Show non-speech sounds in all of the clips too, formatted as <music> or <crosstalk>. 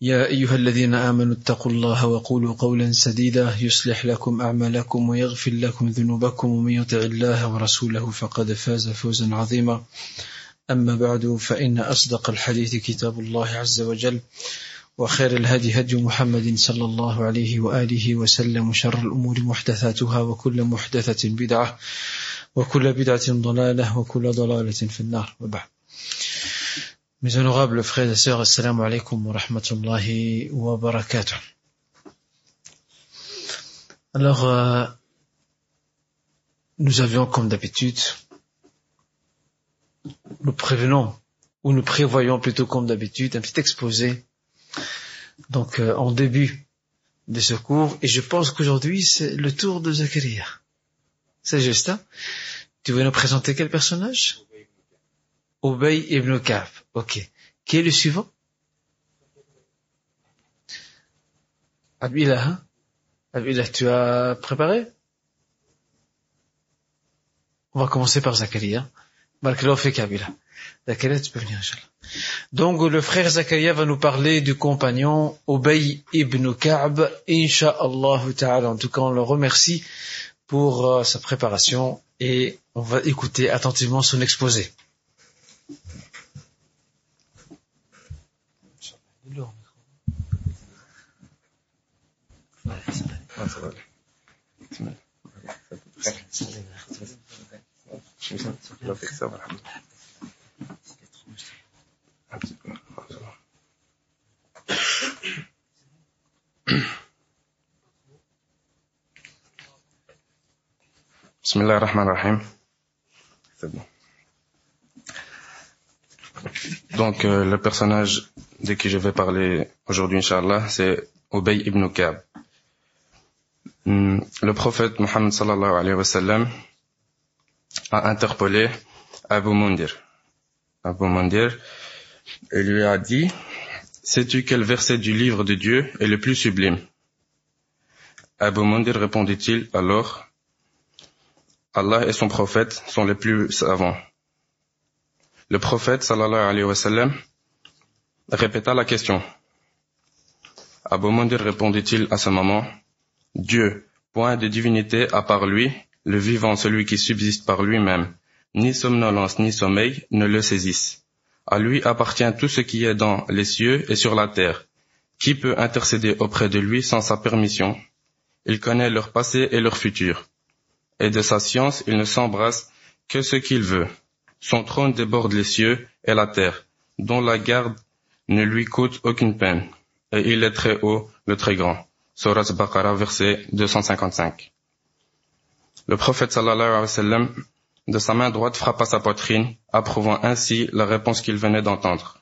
يا أيها الذين آمنوا اتقوا الله وقولوا قولا سديدا يصلح لكم أعمالكم ويغفر لكم ذنوبكم ومن يطع الله ورسوله فقد فاز فوزا عظيما. أما بعد فإن أصدق الحديث كتاب الله عز وجل وخير الهدي هدي محمد صلى الله عليه وآله وسلم وشر الأمور محدثاتها وكل محدثة بدعة وكل بدعة ضلالة وكل ضلالة في النار. وبعد. Mes honorables frères et sœurs, assalamu alaikum wa rahmatullahi wa barakatuh. Alors, euh, nous avions comme d'habitude, nous prévenons, ou nous prévoyons plutôt comme d'habitude, un petit exposé, donc euh, en début de ce cours, et je pense qu'aujourd'hui c'est le tour de Zakaria. C'est juste, hein? Tu veux nous présenter quel personnage? Obey ibn Ka'b. Ok. Qui est le suivant? Abdullah, hein? Abdullah, tu as préparé? On va commencer par Zakaria. Barkallah fait Kabila. Zakaria, tu peux venir. Donc, le frère Zakaria va nous parler du compagnon Obey ibn Ka'b, Inch'Allah ta'ala. En tout cas, on le remercie pour euh, sa préparation et on va écouter attentivement son exposé. Donc, euh, le personnage de qui je vais parler aujourd'hui, Inch'Allah, c'est Ubay ibn Ka'b. Hmm, Le prophète Mohammed sallallahu alayhi wa sallam a interpellé Abu Mundir. Abu Mundir lui a dit, sais-tu quel verset du livre de Dieu est le plus sublime? Abu Mundir répondit-il alors, Allah et son prophète sont les plus savants. Le prophète sallallahu alayhi wa sallam répéta la question. Abu Mundir répondit-il à ce moment, Dieu, point de divinité à part lui, le vivant, celui qui subsiste par lui-même, ni somnolence ni sommeil ne le saisissent. À lui appartient tout ce qui est dans les cieux et sur la terre. Qui peut intercéder auprès de lui sans sa permission? Il connaît leur passé et leur futur. Et de sa science, il ne s'embrasse que ce qu'il veut. Son trône déborde les cieux et la terre, dont la garde ne lui coûte aucune peine. Et il est très haut, le très grand. Surat Baqarah, verset 255. Le prophète sallallahu alayhi wa sallam, de sa main droite, frappa sa poitrine, approuvant ainsi la réponse qu'il venait d'entendre.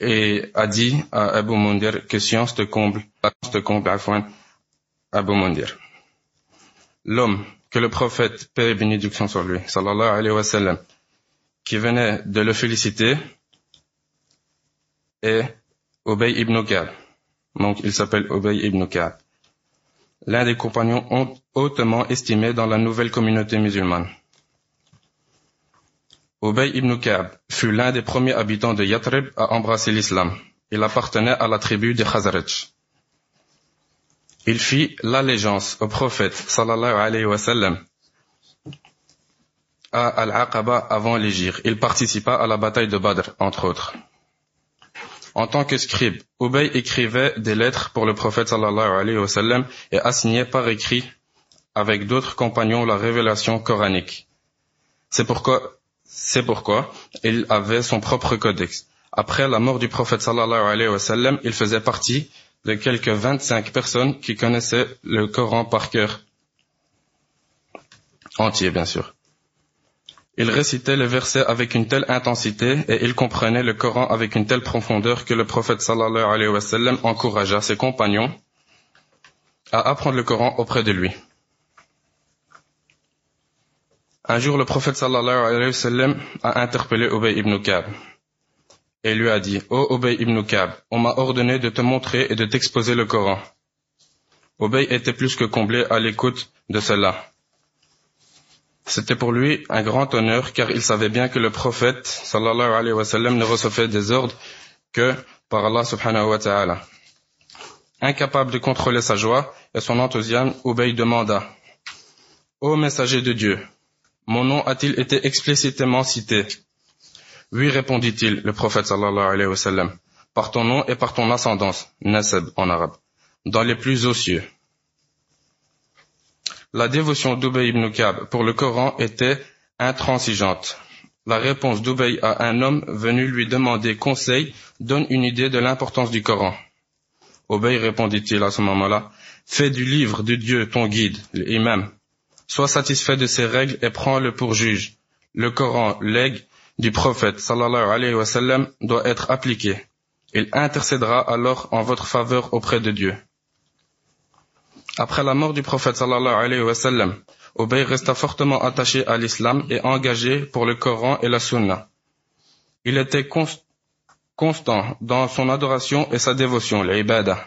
Et a dit à Abu Mundir que science te comble, science te comble, afwan, Abu Mundir. L'homme que le prophète, paix et bénédiction sur lui, sallallahu alayhi wa sallam, qui venait de le féliciter, est Obey ibn Ka'b. Donc, il s'appelle Obey ibn Ka'b. L'un des compagnons haut- hautement estimés dans la nouvelle communauté musulmane. Obey ibn Ka'b fut l'un des premiers habitants de Yathrib à embrasser l'islam. Il appartenait à la tribu des Khazraj. Il fit l'allégeance au prophète sallallahu alayhi wa sallam à Al-Aqaba avant l'Égypte. Il participa à la bataille de Badr, entre autres. En tant que scribe, Ubay écrivait des lettres pour le prophète sallallahu alayhi wa sallam et assignait par écrit avec d'autres compagnons la révélation coranique. C'est pourquoi, c'est pourquoi il avait son propre codex. Après la mort du prophète sallallahu alayhi wa sallam, il faisait partie de quelques 25 personnes qui connaissaient le Coran par cœur. Entier, bien sûr. Il récitait les versets avec une telle intensité et il comprenait le Coran avec une telle profondeur que le prophète sallallahu alayhi wa sallam encouragea ses compagnons à apprendre le Coran auprès de lui. Un jour, le prophète sallallahu alayhi wa sallam a interpellé Ubay ibn Kab et lui a dit, Ô oh, ibn Kab, on m'a ordonné de te montrer et de t'exposer le Coran. Ubay était plus que comblé à l'écoute de cela. C'était pour lui un grand honneur car il savait bien que le prophète sallallahu alayhi wa sallam ne recevait des ordres que par Allah subhanahu wa ta'ala. Incapable de contrôler sa joie et son enthousiasme, Ubay demanda Ô messager de Dieu, mon nom a-t-il été explicitement cité? Oui, répondit-il, le prophète sallallahu alayhi wa sallam, par ton nom et par ton ascendance, nasab en arabe, dans les plus hauts cieux. La dévotion d'Ubay ibn Ka'b pour le Coran était intransigeante. La réponse d'Ubay à un homme venu lui demander conseil donne une idée de l'importance du Coran. Ubay répondit-il à ce moment-là, fais du livre de Dieu ton guide, l'imam. Sois satisfait de ses règles et prends-le pour juge. Le Coran, legs du prophète sallallahu alayhi wa sallam, doit être appliqué. Il intercédera alors en votre faveur auprès de Dieu. Après la mort du prophète sallallahu alayhi wa sallam, Ubay resta fortement attaché à l'islam et engagé pour le Coran et la Sunna. Il était constant dans son adoration et sa dévotion, l'ibada.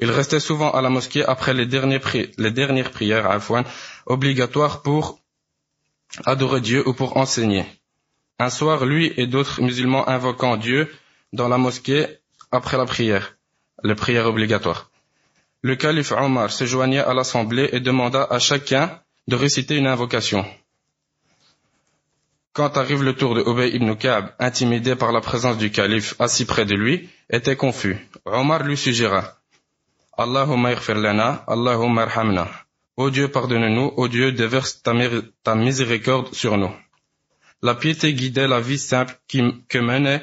Il restait souvent à la mosquée après les, les dernières prières afouan, obligatoires pour adorer Dieu ou pour enseigner. Un soir, lui et d'autres musulmans invoquant Dieu dans la mosquée après la prière, les prières obligatoires. Le calife Omar se joignit à l'assemblée et demanda à chacun de réciter une invocation. Quand arrive le tour de Ubay ibn Ka'b, intimidé par la présence du calife assis près de lui, était confus. Omar lui suggéra Allahumma ighfir lana, Allahumma arhamna. Ô Dieu, pardonne-nous, ô Dieu, déverse ta, miséricorde sur nous. La piété guidait la vie simple que menait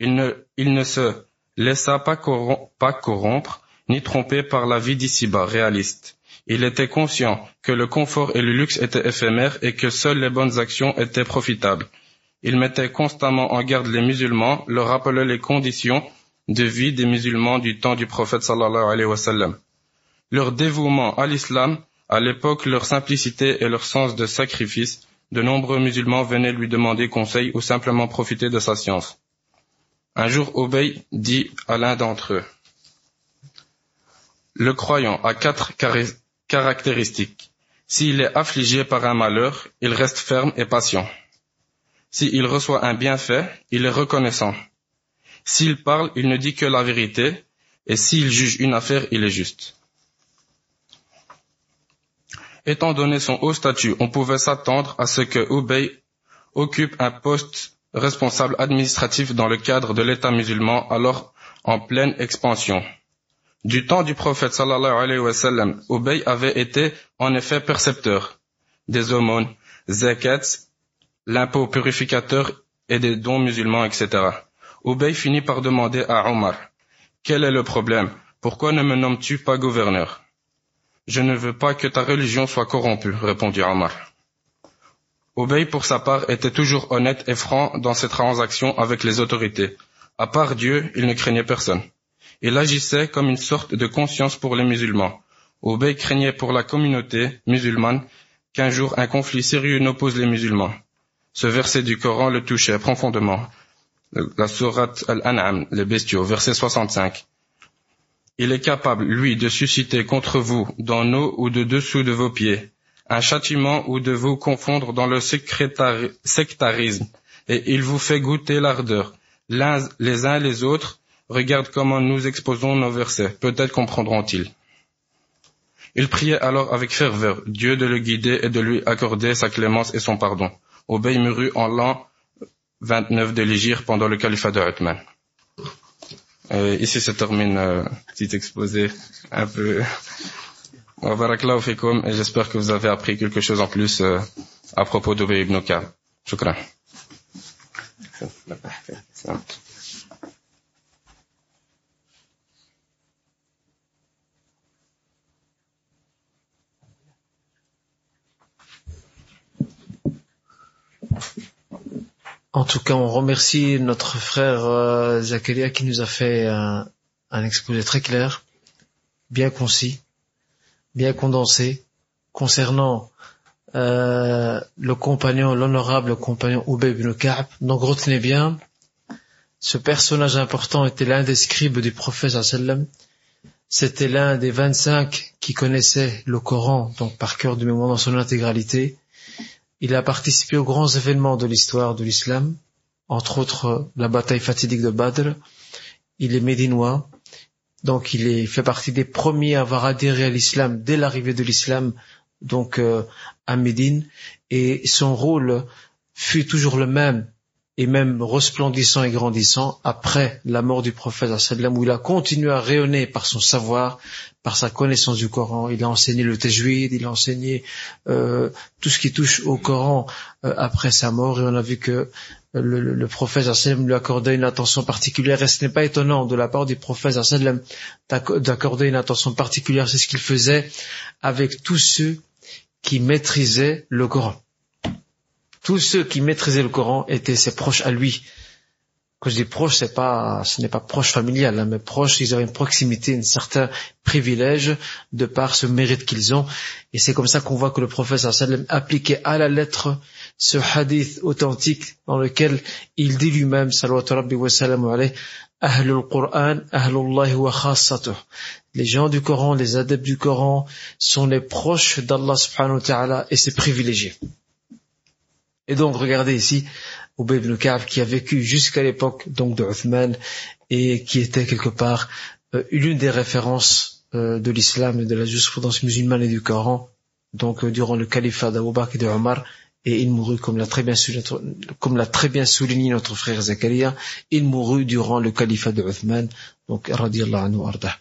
ne, il ne se laissa pas corrompre ni trompé par la vie d'ici-bas réaliste. Il était conscient que le confort et le luxe étaient éphémères et que seules les bonnes actions étaient profitables. Il mettait constamment en garde les musulmans, leur rappelait les conditions de vie des musulmans du temps du prophète sallallahu alayhi wa sallam. Leur dévouement à l'islam, à l'époque leur simplicité et leur sens de sacrifice, de nombreux musulmans venaient lui demander conseil ou simplement profiter de sa science. Un jour, Obey dit à l'un d'entre eux, le croyant a quatre caractéristiques. S'il est affligé par un malheur, il reste ferme et patient. S'il reçoit un bienfait, il est reconnaissant. S'il parle, il ne dit que la vérité, et s'il juge une affaire, il est juste. Étant donné son haut statut, on pouvait s'attendre à ce que Ubay occupe un poste responsable administratif dans le cadre de l'État musulman alors en pleine expansion. Du temps du prophète sallallahu alayhi wa sallam, Ubay avait été en effet percepteur des aumônes, zakats, l'impôt purificateur et des dons musulmans, etc. Ubay finit par demander à Omar, quel est le problème? Pourquoi ne me nommes-tu pas gouverneur? Je ne veux pas que ta religion soit corrompue, répondit Omar. Ubay, pour sa part, était toujours honnête et franc dans ses transactions avec les autorités. À part Dieu, il ne craignait personne. Il agissait comme une sorte de conscience pour les musulmans. Obey craignait pour la communauté musulmane qu'un jour un conflit sérieux n'oppose les musulmans. Ce verset du Coran le touchait profondément. La sourate Al-An'am, les bestiaux, verset 65. Il est capable, lui, de susciter contre vous, dans nos ou de dessous de vos pieds, un châtiment ou de vous confondre dans le sectarisme, et il vous fait goûter l'ardeur, les uns les autres, Regarde comment nous exposons nos versets, peut-être comprendront-ils. Il priait alors avec ferveur Dieu de le guider et de lui accorder sa clémence et son pardon. Obey mourut en l'an 29 de l'Égypte pendant le califat de Uthman. Euh, ici se termine euh, petit exposé un peu. et j'espère que vous avez appris quelque chose en plus euh, à propos d'Obey ibn Ka'b. Shukran. En tout cas, on remercie notre frère euh, Zakaria qui nous a fait un, exposé très clair, bien concis, bien condensé, concernant euh, le compagnon, l'honorable compagnon Ubay ibn. Donc retenez bien, ce personnage important était l'un des scribes du prophète sallam. C'était l'un des 25 qui connaissaient le Coran, donc par cœur de mémoire dans son intégralité. Il a participé aux grands événements de l'histoire de l'islam, entre autres la bataille fatidique de Badr. Il est médinois, donc il est, fait partie des premiers à avoir adhéré à l'islam dès l'arrivée de l'islam, donc euh, à Médine, et son rôle fut toujours le même et même resplendissant et grandissant après la mort du prophète où il a continué à rayonner par son savoir, par sa connaissance du Coran. Il a enseigné le tajwid, il a enseigné euh, tout ce qui touche au Coran euh, après sa mort. Et on a vu que le, le, le prophète lui accordait une attention particulière. Et ce n'est pas étonnant de la part du prophète d'accorder une attention particulière, c'est ce qu'il faisait avec tous ceux qui maîtrisaient le Coran tous ceux qui maîtrisaient le Coran étaient ses proches à lui. Quand je dis proche, ce n'est pas proche familial, hein, mais proche, ils avaient une proximité, un certain privilège de par ce mérite qu'ils ont. Et c'est comme ça qu'on voit que le prophète sallam appliquait à la lettre ce hadith authentique dans lequel il dit lui-même, rabbi wa Ahlul Qur'an, wa Les gens du Coran, les adeptes du Coran sont les proches d'Allah subhanahu wa ta'ala et c'est privilégié. Et donc, regardez ici, Ubay ibn Ka'b qui a vécu jusqu'à l'époque donc de Uthman et qui était quelque part euh, l'une des références euh, de l'islam et de la jurisprudence musulmane et du Coran, donc euh, durant le califat d'Abu et de Omar, et il mourut, comme l'a très bien souligné, comme l'a très bien souligné notre frère Zakaria, il mourut durant le califat de Uthman, donc radiallahu anhu arda.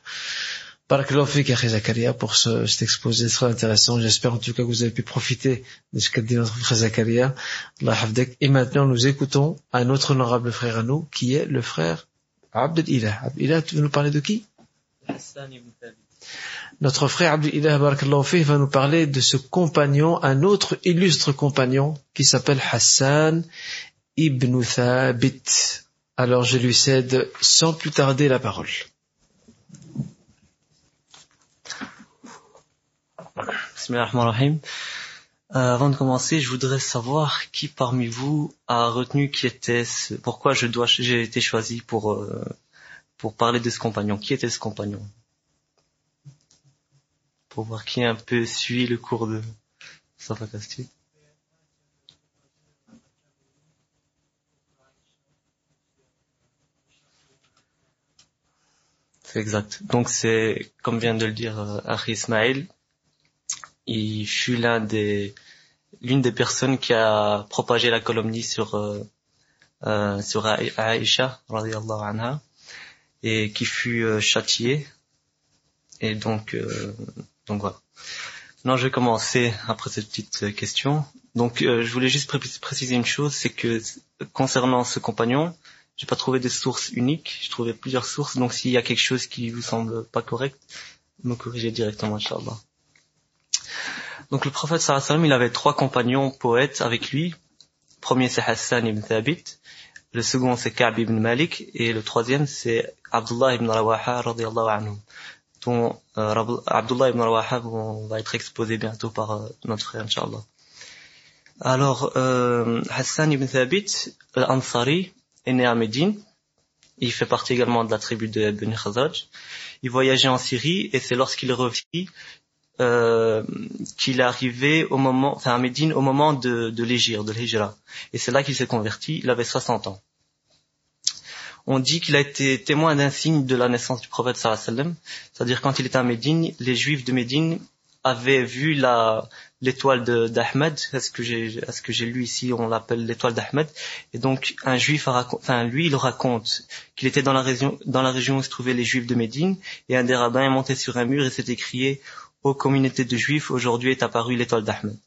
Barakallahu fik, Zakaria, pour ce, cet exposé très intéressant. J'espère en tout cas que vous avez pu profiter de ce qu'a dit notre frère Zakaria. Et maintenant, nous écoutons un autre honorable frère à nous, qui est le frère Abdel Ilah. Abdel Ilah, tu veux nous parler de qui? Notre frère Abdel Ilah, va nous parler de ce compagnon, un autre illustre compagnon, qui s'appelle Hassan ibn Thabit. Alors je lui cède sans plus tarder la parole. Bismillahirrahmanirrahim. Euh, avant de commencer, je voudrais savoir qui parmi vous a retenu qui était ce, pourquoi je dois j'ai été choisi pour euh, pour parler de ce compagnon. Qui était ce compagnon? Pour voir qui un peu suit le cours de Safa Castille. C'est exact. Donc c'est, comme vient de le dire euh, Ismail, il fut l'un des l'une des personnes qui a propagé la calomnie sur euh, euh, sur Aïcha anha et qui fut euh, châtié et donc euh, donc voilà. Non, je vais commencer après cette petite question. Donc je voulais juste préciser une chose, c'est que concernant ce compagnon, j'ai pas trouvé de source unique, j'ai trouvé plusieurs sources. Donc s'il y a quelque chose qui vous semble pas correct, me corrigez directement, inchallah. Donc le prophète sallam, il avait trois compagnons poètes avec lui. Le premier c'est Hassan ibn Thabit, le second c'est Ka'b ibn Malik et le troisième c'est Abdullah ibn Rawaha radiallahu anhu dont euh, Abdullah ibn Rawaha va être exposé bientôt par euh, notre frère Inch'Allah. Alors euh, Hassan ibn Thabit, l'Ansari, est né à Médine. Il fait partie également de la tribu de Beni Khazaj. Il voyageait en Syrie et c'est lorsqu'il revenu euh, qu'il est arrivé au moment, enfin à Médine au moment de, de l'Égir, de l'Hijra. Et c'est là qu'il s'est converti, il avait 60 ans. On dit qu'il a été témoin d'un signe de la naissance du prophète sallam, c'est-à-dire quand il était à Médine, les juifs de Médine avaient vu la l'étoile d'Ahmed, est-ce que j'ai est-ce que j'ai lu ici, on l'appelle l'étoile d'Ahmed, et donc un juif a enfin lui il raconte qu'il était dans la région dans la région où se trouvaient les juifs de Médine, et un des rabbins est monté sur un mur et s'est écrié aux communautés de juifs, aujourd'hui est apparue l'étoile d'Ahmed.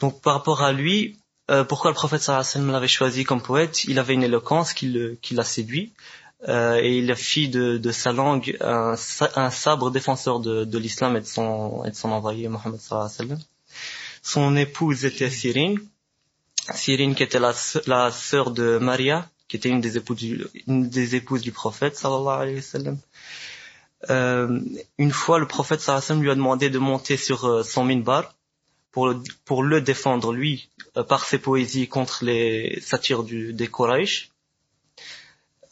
Donc par rapport à lui, euh, pourquoi le prophète sallallahu l'avait choisi comme poète? Il avait une éloquence qui, l'a séduit euh, et il fit de, de sa langue un, sabre défenseur de, l'islam et de son, et de son envoyé Mohammed sallallahu Son épouse était Cyrine Cyrine qui était la, la sœur de Maria, qui était une des épouses du, une des épouses du prophète sallallahu alayhi wa sallam. Euh, une fois, le prophète sallam lui a demandé de monter sur euh, son minbar pour le, défendre lui euh, par ses poésies contre les satires des Quraysh.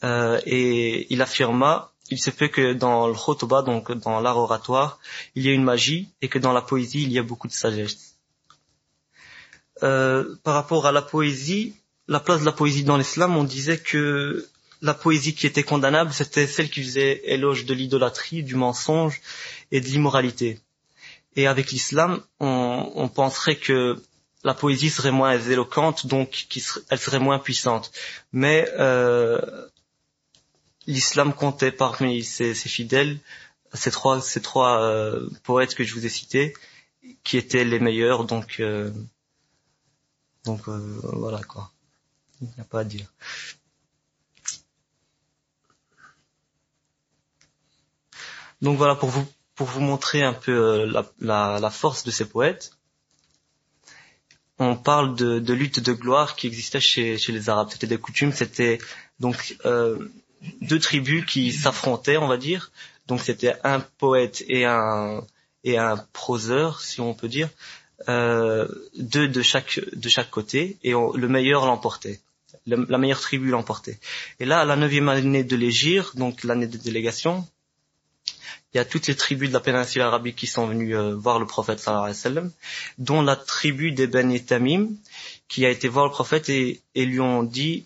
Euh, et il affirma il se fait que dans le khutbah, donc dans l'art oratoire, il y a une magie et que dans la poésie, il y a beaucoup de sagesse. Euh, par rapport à la poésie, la place de la poésie dans l'islam, on disait que la poésie qui était condamnable, c'était celle qui faisait éloge de l'idolâtrie, du mensonge et de l'immoralité. Et avec l'islam, on, penserait que la poésie serait moins éloquente, donc elle serait moins puissante. Mais euh, l'islam comptait parmi ses, fidèles ces trois, ces trois euh, poètes que je vous ai cités, qui étaient les meilleurs. Donc, euh, donc euh, voilà quoi. Il n'y a pas à dire. Donc voilà pour vous pour vous montrer un peu la, la, la force de ces poètes. On parle de, de, lutte de gloire qui existait chez, chez les Arabes. C'était des coutumes. C'était donc euh, deux tribus qui s'affrontaient, on va dire. Donc c'était un poète et un et un proseur, si on peut dire, euh, deux de chaque de chaque côté, et le meilleur l'emportait. La meilleure tribu l'emportait. Et là, à la neuvième année de l'Égir, donc l'année de délégation, il y a toutes les tribus de la péninsule arabique qui sont venues euh, voir le prophète sallallahu alayhi wa sallam, dont la tribu des Ben Tamim, qui a été voir le prophète et, et lui ont dit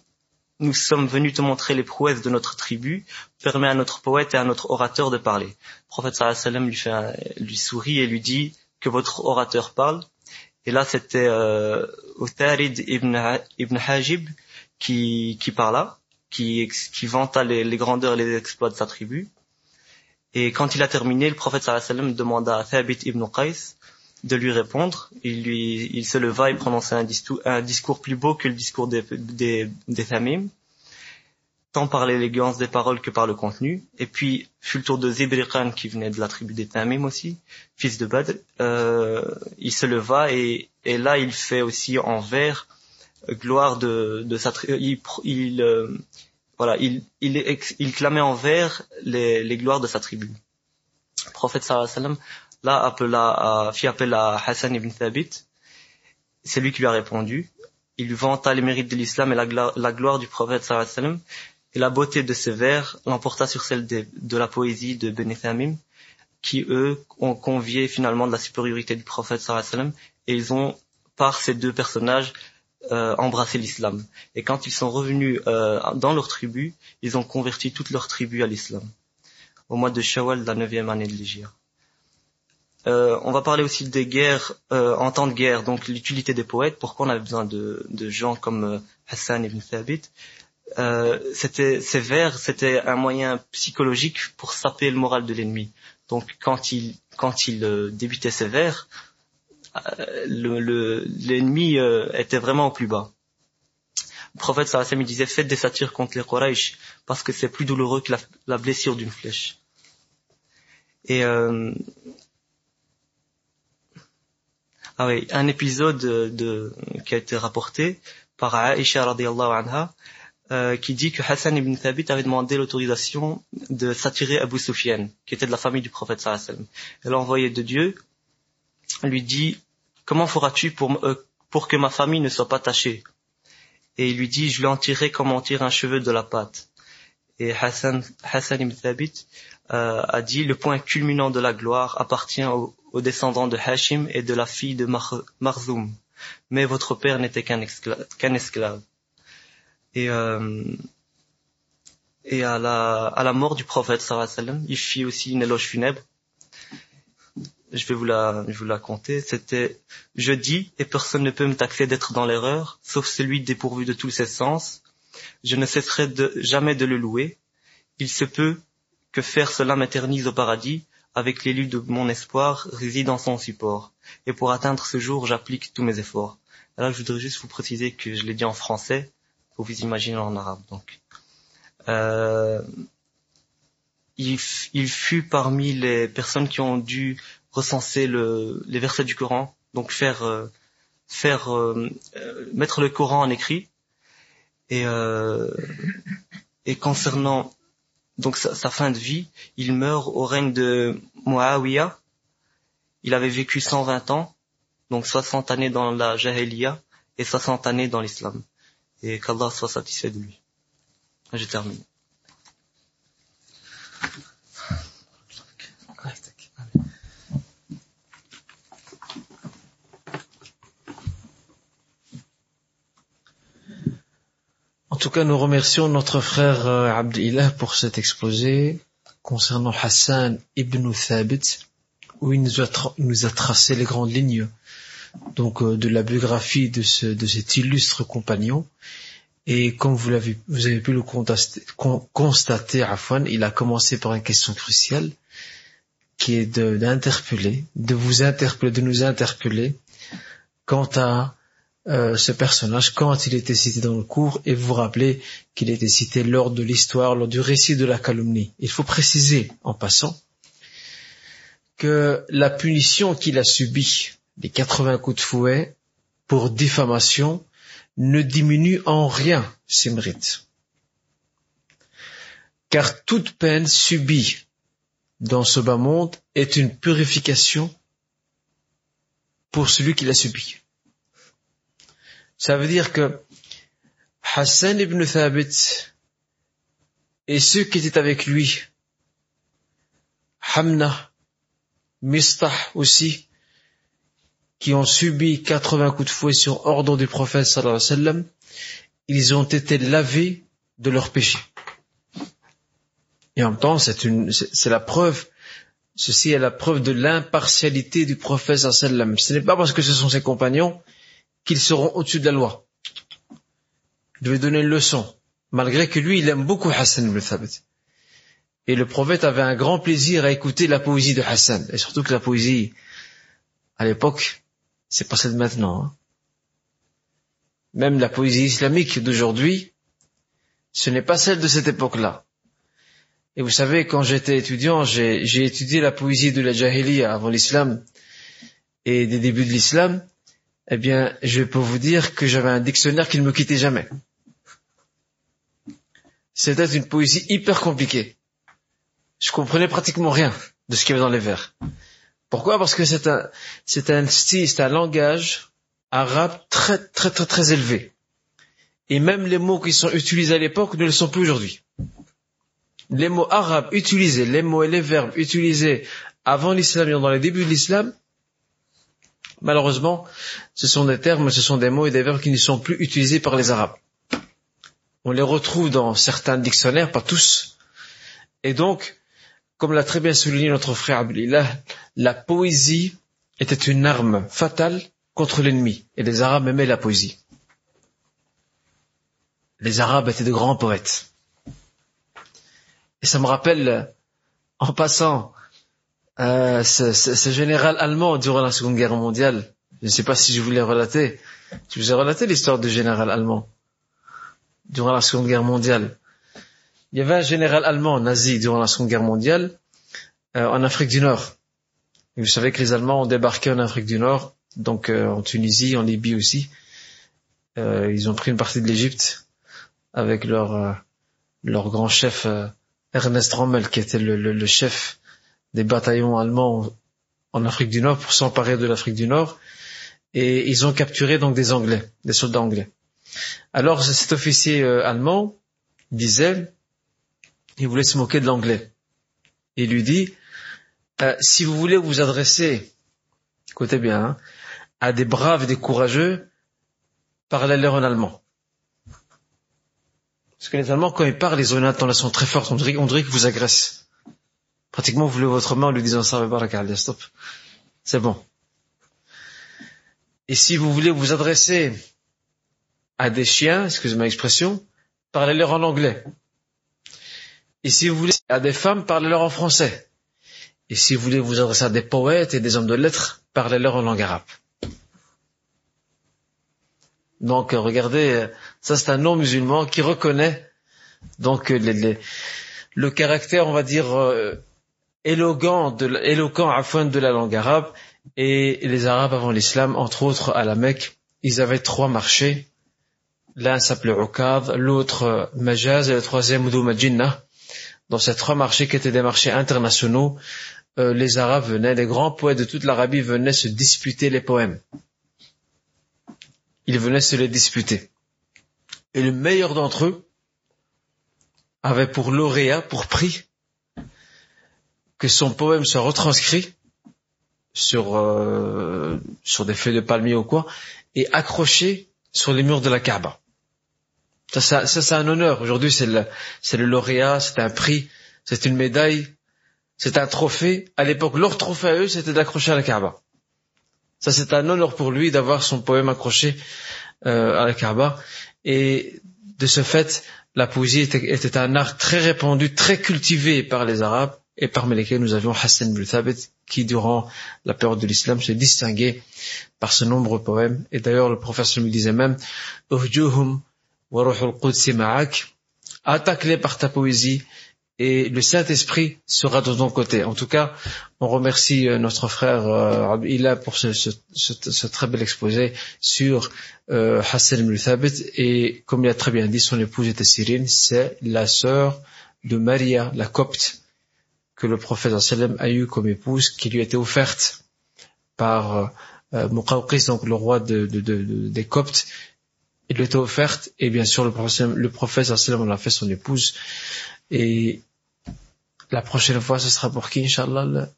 nous sommes venus te montrer les prouesses de notre tribu, permet à notre poète et à notre orateur de parler. Le prophète sallam lui, fait lui sourit et lui dit que votre orateur parle. Et là, c'était euh, ibn, ibn Hajib qui, qui parla, qui, qui vanta les, grandeurs et les exploits de sa tribu. Et quand il a terminé, le prophète sallam demanda à Thabit ibn Qais de lui répondre. Il, lui, il se leva et prononça un discours, plus beau que le discours des, des, des Thamim, tant par l'élégance des paroles que par le contenu. Et puis fut le tour de Zibriqan qui venait de la tribu des Thamim aussi, fils de Badr. Euh, il se leva et, et là il fait aussi en vers gloire de, de sa tribu. Il, il euh, voilà, il, il, il, clamait en vers les, les gloires de sa tribu. Le prophète sallam là appela, fit appel à Hassan ibn Thabit. C'est lui qui lui a répondu. Il vanta les mérites de l'islam et la, gloire du prophète sallallahu et la beauté de ses vers l'emporta sur celle de, la poésie de Ben Thamim, qui eux ont convié finalement de la supériorité du prophète sallallahu et ils ont par ces deux personnages euh, embrassé l'islam. Et quand ils sont revenus euh, dans leur tribu, ils ont converti toute leur tribu à l'islam. Au mois de Shawwal de la neuvième année de l'Égypte. Euh, on va parler aussi des guerres euh, en temps de guerre, donc l'utilité des poètes. Pourquoi on avait besoin de, gens comme euh, Hassan ibn Thabit C'était ces vers, c'était un moyen psychologique pour saper le moral de l'ennemi. Donc quand il quand il débutait ses vers, l'ennemi le, était vraiment au plus bas. Le prophète sallallahu disait faites des satires contre les Quraysh parce que c'est plus douloureux que la, la blessure d'une flèche. Et ah oui, un épisode de, qui a été rapporté par Aisha radiallahu anha, euh, qui dit que Hassan ibn Thabit avait demandé l'autorisation de s'attirer Abu Sufyan, qui était de la famille du prophète sallallahu Et l'envoyé de Dieu lui dit, comment feras-tu pour, euh, pour que ma famille ne soit pas tachée? Et il lui dit, je lui en tirerai comme on tire un cheveu de la pâte. Et Hassan, Hassan ibn Thabit euh, a dit, le point culminant de la gloire appartient au, aux descendants de Hashim et de la fille de Marzoum. Mais votre père n'était qu'un esclave. Et, euh, et à la, à la mort du prophète sallam, il fit aussi une éloge funèbre. Je vais vous la, je vous la conter. C'était, je dis, et personne ne peut me taxer d'être dans l'erreur, sauf celui dépourvu de tous ses sens. Je ne cesserai jamais de le louer. Il se peut que faire cela m'éternise au paradis, avec l'élu de mon espoir, réside en son support. Et pour atteindre ce jour, j'applique tous mes efforts. Là, je voudrais juste vous préciser que je l'ai dit en français, pour vous imaginer en arabe. Donc, euh, il, fut parmi les personnes qui ont dû recenser le, les versets du Coran, donc faire euh, faire mettre le Coran en écrit et et concernant donc sa, fin de vie, il meurt au règne de Muawiyah. Il avait vécu 120 ans, donc 60 années dans la Jahiliya et 60 années dans l'islam. Et qu'Allah soit satisfait de lui. Je termine. Tout cas, nous remercions notre frère euh, Abdilah pour cet exposé concernant Hassan ibn Thabit, où il nous a, tracé les grandes lignes donc euh, de la biographie de, ce, de cet illustre compagnon. Et comme vous avez pu le constater, Afwan, il a commencé par une question cruciale, qui est d'interpeller, de vous interpeller, de nous interpeller quant à euh, ce personnage quand il était cité dans le cours et vous rappelez qu'il était cité lors de l'histoire, lors du récit de la calomnie. Il faut préciser en passant que la punition qu'il a subie, les 80 coups de fouet pour diffamation, ne diminue en rien ses mérites. Car toute peine subie dans ce bas monde est une purification pour celui qui l'a subie. Ça veut dire que Hassan ibn Thabit et ceux qui étaient avec lui, Hamna, Mistah aussi, qui ont subi 80 coups de fouet sur ordre du prophète sallallahu alayhi wa sallam, ils ont été lavés de leurs péchés. Et en même temps, c'est la preuve, ceci est la preuve de l'impartialité du prophète sallallahu alayhi wa sallam. Ce n'est pas parce que ce sont ses compagnons qu'ils seront au-dessus de la loi. Je vais donner une leçon, malgré que lui, il aime beaucoup Hassan ibn Thabit. Et le prophète avait un grand plaisir à écouter la poésie de Hassan. Et surtout que la poésie, à l'époque, c'est pas celle de maintenant. Hein. Même la poésie islamique d'aujourd'hui, ce n'est pas celle de cette époque-là. Et vous savez, quand j'étais étudiant, j'ai étudié la poésie de la Jahiliya avant l'islam et des débuts de l'islam eh bien, je peux vous dire que j'avais un dictionnaire qui ne me quittait jamais. C'était une poésie hyper compliquée. Je comprenais pratiquement rien de ce qu'il y avait dans les vers. Pourquoi? Parce que c'est un, c'est un style, c'est un langage arabe très, très, très, très élevé. Et même les mots qui sont utilisés à l'époque ne le sont plus aujourd'hui. Les mots arabes utilisés, les mots et les verbes utilisés avant l'islam, dans les débuts de l'islam, Malheureusement, ce sont des termes, ce sont des mots et des verbes qui ne sont plus utilisés par les Arabes. On les retrouve dans certains dictionnaires, pas tous. Et donc, comme l'a très bien souligné notre frère Abdullah, la poésie était une arme fatale contre l'ennemi. Et les Arabes aimaient la poésie. Les Arabes étaient de grands poètes. Et ça me rappelle, en passant, euh, ce, général allemand durant la Seconde Guerre mondiale. Je ne sais pas si je voulais relater. Je vous ai relaté l'histoire du général allemand durant la Seconde Guerre mondiale? Il y avait un général allemand nazi durant la Seconde Guerre mondiale euh, en Afrique du Nord. Vous savez que les Allemands ont débarqué en Afrique du Nord, donc euh, en Tunisie, en Libye aussi. ils ont pris une partie de l'Égypte avec leur leur grand chef Ernest Rommel, qui était le, le chef des bataillons allemands en Afrique du Nord pour s'emparer de l'Afrique du Nord et ils ont capturé donc des Anglais, des soldats anglais. Alors cet officier euh, allemand disait, il voulait se moquer de l'anglais. Il lui dit, euh, si vous voulez vous adresser, écoutez bien, hein, à des braves et des courageux, parlez-leur en allemand. Parce que les Allemands, quand ils parlent, ils ont une intonation très forte, on dirait, on dirait qu'ils vous agressent. Pratiquement, vous levez votre main en lui disant ça, stop. C'est bon. Et si vous voulez vous adresser à des chiens, excusez moi l'expression, parlez-leur en anglais. Et si vous voulez à des femmes, parlez-leur en français. Et si vous voulez vous adresser à des poètes et des hommes de lettres, parlez-leur en langue arabe. Donc, regardez, ça c'est un non-musulman qui reconnaît donc le caractère, on va dire, euh, éloquent de, éloquent à fond de la langue arabe. Et les Arabes avant l'islam, entre autres à la Mecque, ils avaient trois marchés. L'un s'appelait Ukad, l'autre euh, Majaz et le troisième Udu Majinna. Dans ces trois marchés qui étaient des marchés internationaux, euh, les Arabes venaient, les grands poètes de toute l'Arabie venaient se disputer les poèmes. Ils venaient se les disputer. Et le meilleur d'entre eux avait pour lauréat, pour prix, que son poème soit retranscrit sur euh, sur des feuilles de palmier ou quoi, et accroché sur les murs de la Kaaba. Ça, ça, ça, c'est un honneur. Aujourd'hui, c'est le, c'est le lauréat, c'est un prix, c'est une médaille, c'est un trophée. À l'époque, leur trophée à eux, c'était d'accrocher à la Kaaba. Ça, c'est un honneur pour lui d'avoir son poème accroché euh, à la Kaaba. Et de ce fait, la poésie était, était un art très répandu, très cultivé par les Arabes, et parmi lesquels nous avions Hassan ibn qui durant la période de l'islam s'est distingué par ce nombreux poèmes. Et d'ailleurs, le professeur lui disait même, Uhjuhum attaque-les par ta poésie, et le Saint-Esprit sera de ton côté. En tout cas, on remercie euh, notre frère euh, pour ce, très bel exposé sur euh, Hassan. Et comme il a très bien dit, son épouse était Cyrine, c'est la sœur de Maria, la copte, que le prophète sallam a eu comme épouse, qui lui été offerte par euh, Muqawqis, donc le roi de, de, de, de- des coptes. Il lui était offerte, et bien sûr le prophète, en a fait son épouse. Et la prochaine fois, ce sera pour qui, Inch'Allah.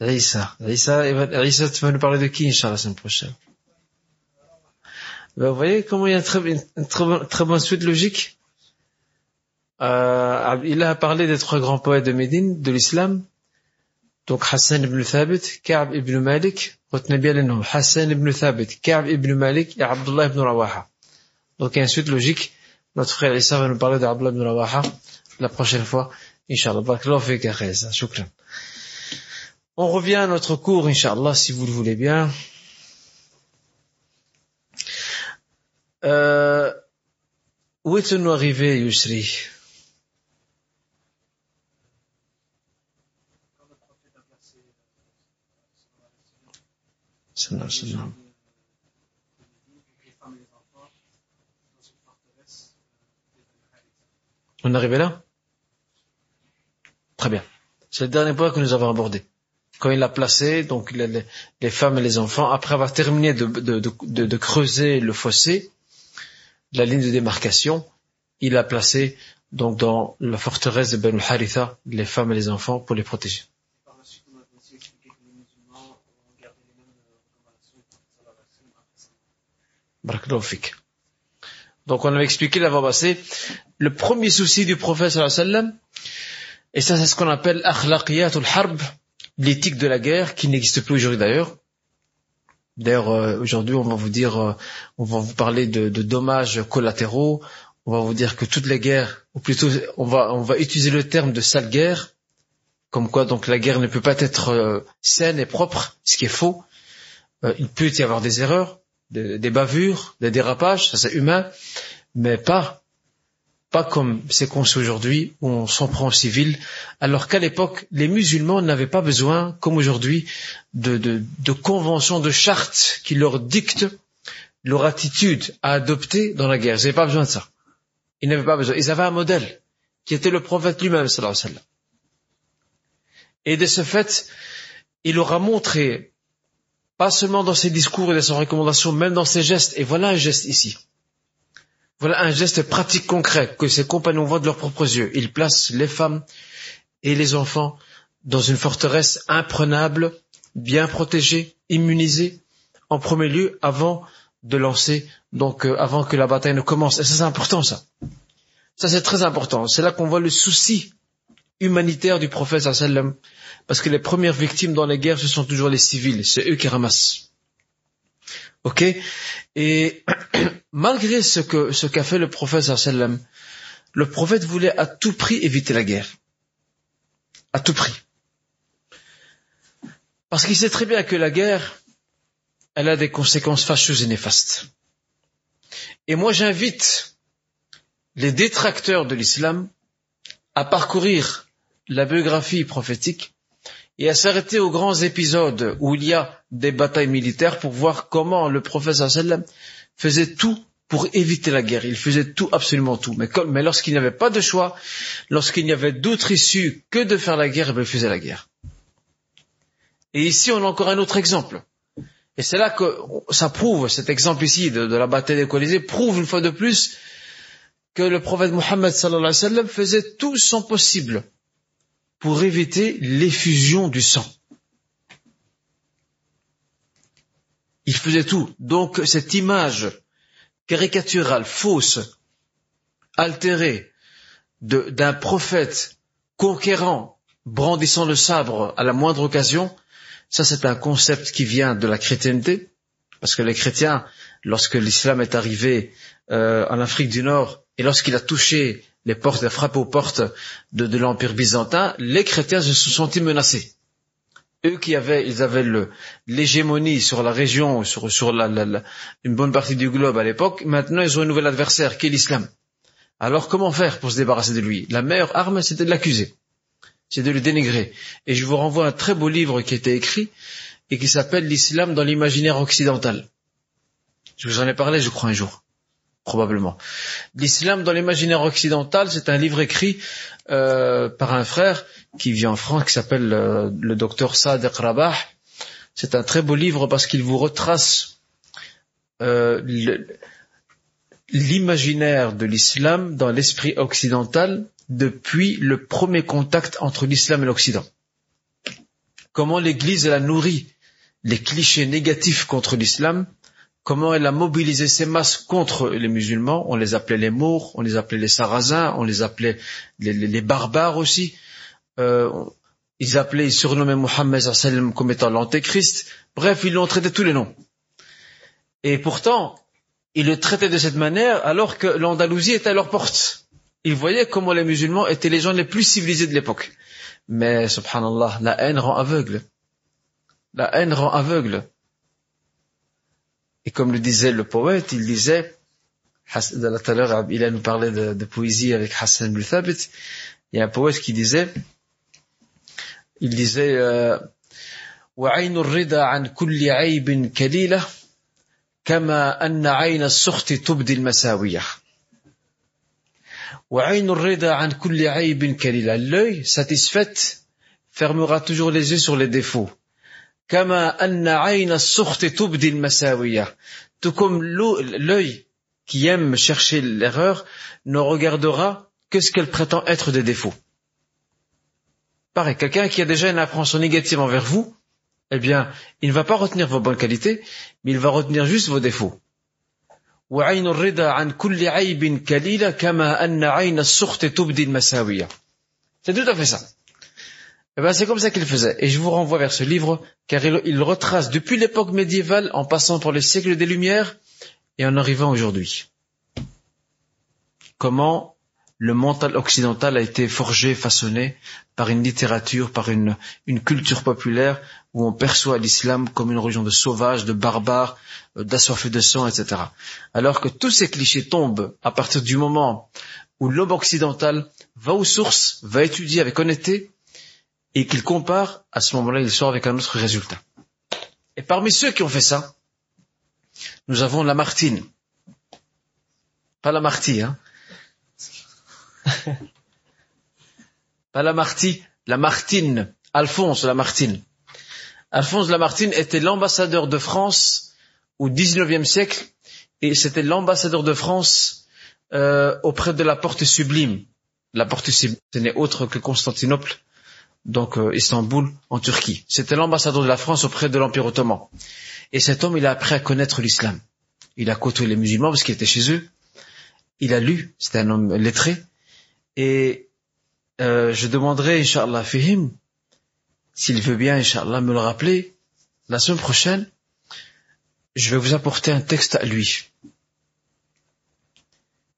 Rissa, Rissa, tu vas nous parler de qui, Inch'Allah, la semaine prochaine? Ben, Vous voyez comment il y a une très, une, très bonne suite logique? Euh, Il a parlé des trois grands poètes de Médine, de l'islam. Donc Hassan ibn Thabit, Ka'b ibn Malik, retenez bien les noms. Hassan ibn Thabit, Ka'b ibn Malik et Abdullah ibn Rawaha. Donc il y a une suite logique. Notre frère Issa va nous parler d'Abdullah ibn Rawaha la prochaine fois. Inch'Allah. On revient à notre cours, Inch'Allah, si vous le voulez bien. Euh, où est-nous arrivé, Yusri On est arrivé là? Très bien. C'est le dernier point que nous avons abordé. Quand il l'a placé, donc les, femmes et les enfants, après avoir terminé de, creuser le fossé, la ligne de démarcation, il l'a placé donc dans la forteresse de Ben Haritha, les femmes et les enfants, pour les protéger. Par la suite, on a aussi expliqué que les musulmans ont gardé les mêmes euh, recommandations que le prophète sallallahu alayhi wa sallam après sa mort. Barakallahu fik. Donc on avait expliqué l'avant passé, le premier souci du prophète sallam, et ça c'est ce qu'on appelle akhlaqiyatul harb, l'éthique de la guerre, qui n'existe plus aujourd'hui d'ailleurs. D'ailleurs, euh, aujourd'hui, on va vous dire, euh, on va vous parler de, de dommages collatéraux. On va vous dire que toutes les guerres, ou plutôt, on va, on va utiliser le terme de sale guerre, comme quoi donc la guerre ne peut pas être euh, saine et propre, ce qui est faux. Il peut y avoir des erreurs, des, des bavures, des dérapages, ça c'est humain, mais pas pas comme c'est conçu aujourd'hui où on s'en prend au civil, alors qu'à l'époque les musulmans n'avaient pas besoin, comme aujourd'hui, de, de, de conventions, de chartes qui leur dictent leur attitude à adopter dans la guerre. Ils n'avaient pas besoin de ça. Ils n'avaient pas besoin. Ils avaient un modèle qui était le prophète lui-même, sallallahu. Et de ce fait, il leur a montré, pas seulement dans ses discours et dans ses recommandations, même dans ses gestes, et voilà un geste ici. Voilà un geste pratique concret que ses compagnons voient de leurs propres yeux. Ils placent les femmes et les enfants dans une forteresse imprenable, bien protégée, immunisée, en premier lieu avant de lancer, donc euh, avant que la bataille ne commence. Et ça c'est important ça. Ça c'est très important. C'est là qu'on voit le souci humanitaire du prophète sallam, parce que les premières victimes dans les guerres ce sont toujours les civils, c'est eux qui ramassent. Ok? Et <clears throat> malgré ce que ce qu'a fait le prophète le prophète voulait à tout prix éviter la guerre. À tout prix. Parce qu'il sait très bien que la guerre, elle a des conséquences fâcheuses et néfastes. Et moi j'invite les détracteurs de l'islam à parcourir la biographie prophétique et à s'arrêter aux grands épisodes où il y a des batailles militaires pour voir comment le prophète sallam faisait tout pour éviter la guerre. Il faisait tout, absolument tout. Mais, lorsqu'il n'y avait pas de choix, lorsqu'il n'y avait d'autre issue que de faire la guerre, eh il faisait la guerre. Et ici, on a encore un autre exemple. Et c'est là que ça prouve, cet exemple ici de, la bataille des Colisées, prouve une fois de plus que le prophète Mohammed faisait tout son possible pour éviter l'effusion du sang. Il faisait tout. Donc cette image caricaturale, fausse, altérée d'un prophète conquérant, brandissant le sabre à la moindre occasion, ça c'est un concept qui vient de la chrétienté, parce que les chrétiens, lorsque l'islam est arrivé euh, en Afrique du Nord et lorsqu'il a touché les portes, il a frappé aux portes de, l'empire byzantin, les chrétiens se sont sentis menacés. Eux qui avaient, ils avaient l'hégémonie sur la région, sur, sur la- une bonne partie du globe à l'époque, maintenant ils ont un nouvel adversaire qui est l'islam. Alors comment faire pour se débarrasser de lui? La meilleure arme, c'était de l'accuser, c'est de le dénigrer. Et je vous renvoie à un très beau livre qui a été écrit et qui s'appelle L'islam dans l'imaginaire occidental. Je vous en ai parlé, je crois, un jour, probablement. L'islam dans l'imaginaire occidental, c'est un livre écrit euh, par un frère qui vit en France, qui s'appelle euh, le docteur Sadiq Rabah. C'est un très beau livre parce qu'il vous retrace euh, l'imaginaire de l'islam dans l'esprit occidental depuis le premier contact entre l'islam et l'Occident. Comment l'Église elle a nourri les clichés négatifs contre l'islam, comment elle a mobilisé ses masses contre les musulmans, on les appelait les Mours, on les appelait les Sarrasins, on les appelait les, barbares aussi, Euh, ils appelaient, ils surnommaient Mohammed comme étant l'antéchrist, bref, ils l'ont traité tous les noms. Et pourtant, ils le traitaient de cette manière alors que l'Andalousie était à leur porte. Ils voyaient comment les musulmans étaient les gens les plus civilisés de l'époque. Mais, subhanallah, la haine rend aveugle. La haine rend aveugle. Et comme le disait le poète, il disait, Hass- tout à l'heure, il a nous parlé de, de poésie avec Hassan bin Thabit, il y a un poète qui disait, il disait, euh, وعين الرضا عن كل عيب كليلة كما أن عين السخط تبدي المساوية وعين الرضا عن كل عيب كليلة L'œil satisfait fermera toujours les yeux sur les défauts Tout comme l'œil qui aime chercher l'erreur ne regardera que ce qu'elle prétend être des défauts. Pareil, quelqu'un qui a déjà une appréhension négative envers vous, eh bien, il ne va pas retenir vos bonnes qualités, mais il va retenir juste vos défauts. C'est tout à fait ça. Eh ben, c'est comme ça qu'il faisait. Et je vous renvoie vers ce livre, car il, retrace depuis l'époque médiévale, en passant par les siècles des Lumières, et en arrivant aujourd'hui. Comment le mental occidental a été forgé, façonné par une littérature, par une, une culture populaire où on perçoit l'islam comme une religion de sauvages, de barbares, euh, d'assoiffés de sang, etc. Alors que tous ces clichés tombent à partir du moment où l'homme occidental va aux sources, va étudier avec honnêteté et qu'il compare, à ce moment-là, il sort avec un autre résultat. Et parmi ceux qui ont fait ça, nous avons Lamartine. Pas Lamartine, hein. <laughs> Pas Lamartine, Lamartine. Alphonse Lamartine. Alphonse Lamartine était l'ambassadeur de France au XIXe siècle et c'était l'ambassadeur de France euh, auprès de la porte sublime. La porte sublime, ce n'est autre que Constantinople, donc euh, Istanbul en Turquie. C'était l'ambassadeur de la France auprès de l'Empire ottoman. Et cet homme, il a appris à connaître l'islam. Il a côtoyé les musulmans parce qu'il était chez eux. Il a lu, c'était un homme lettré. Et euh, je demanderai, Inch'Allah, Fihim, s'il veut bien, Inch'Allah, me le rappeler, la semaine prochaine, je vais vous apporter un texte à lui.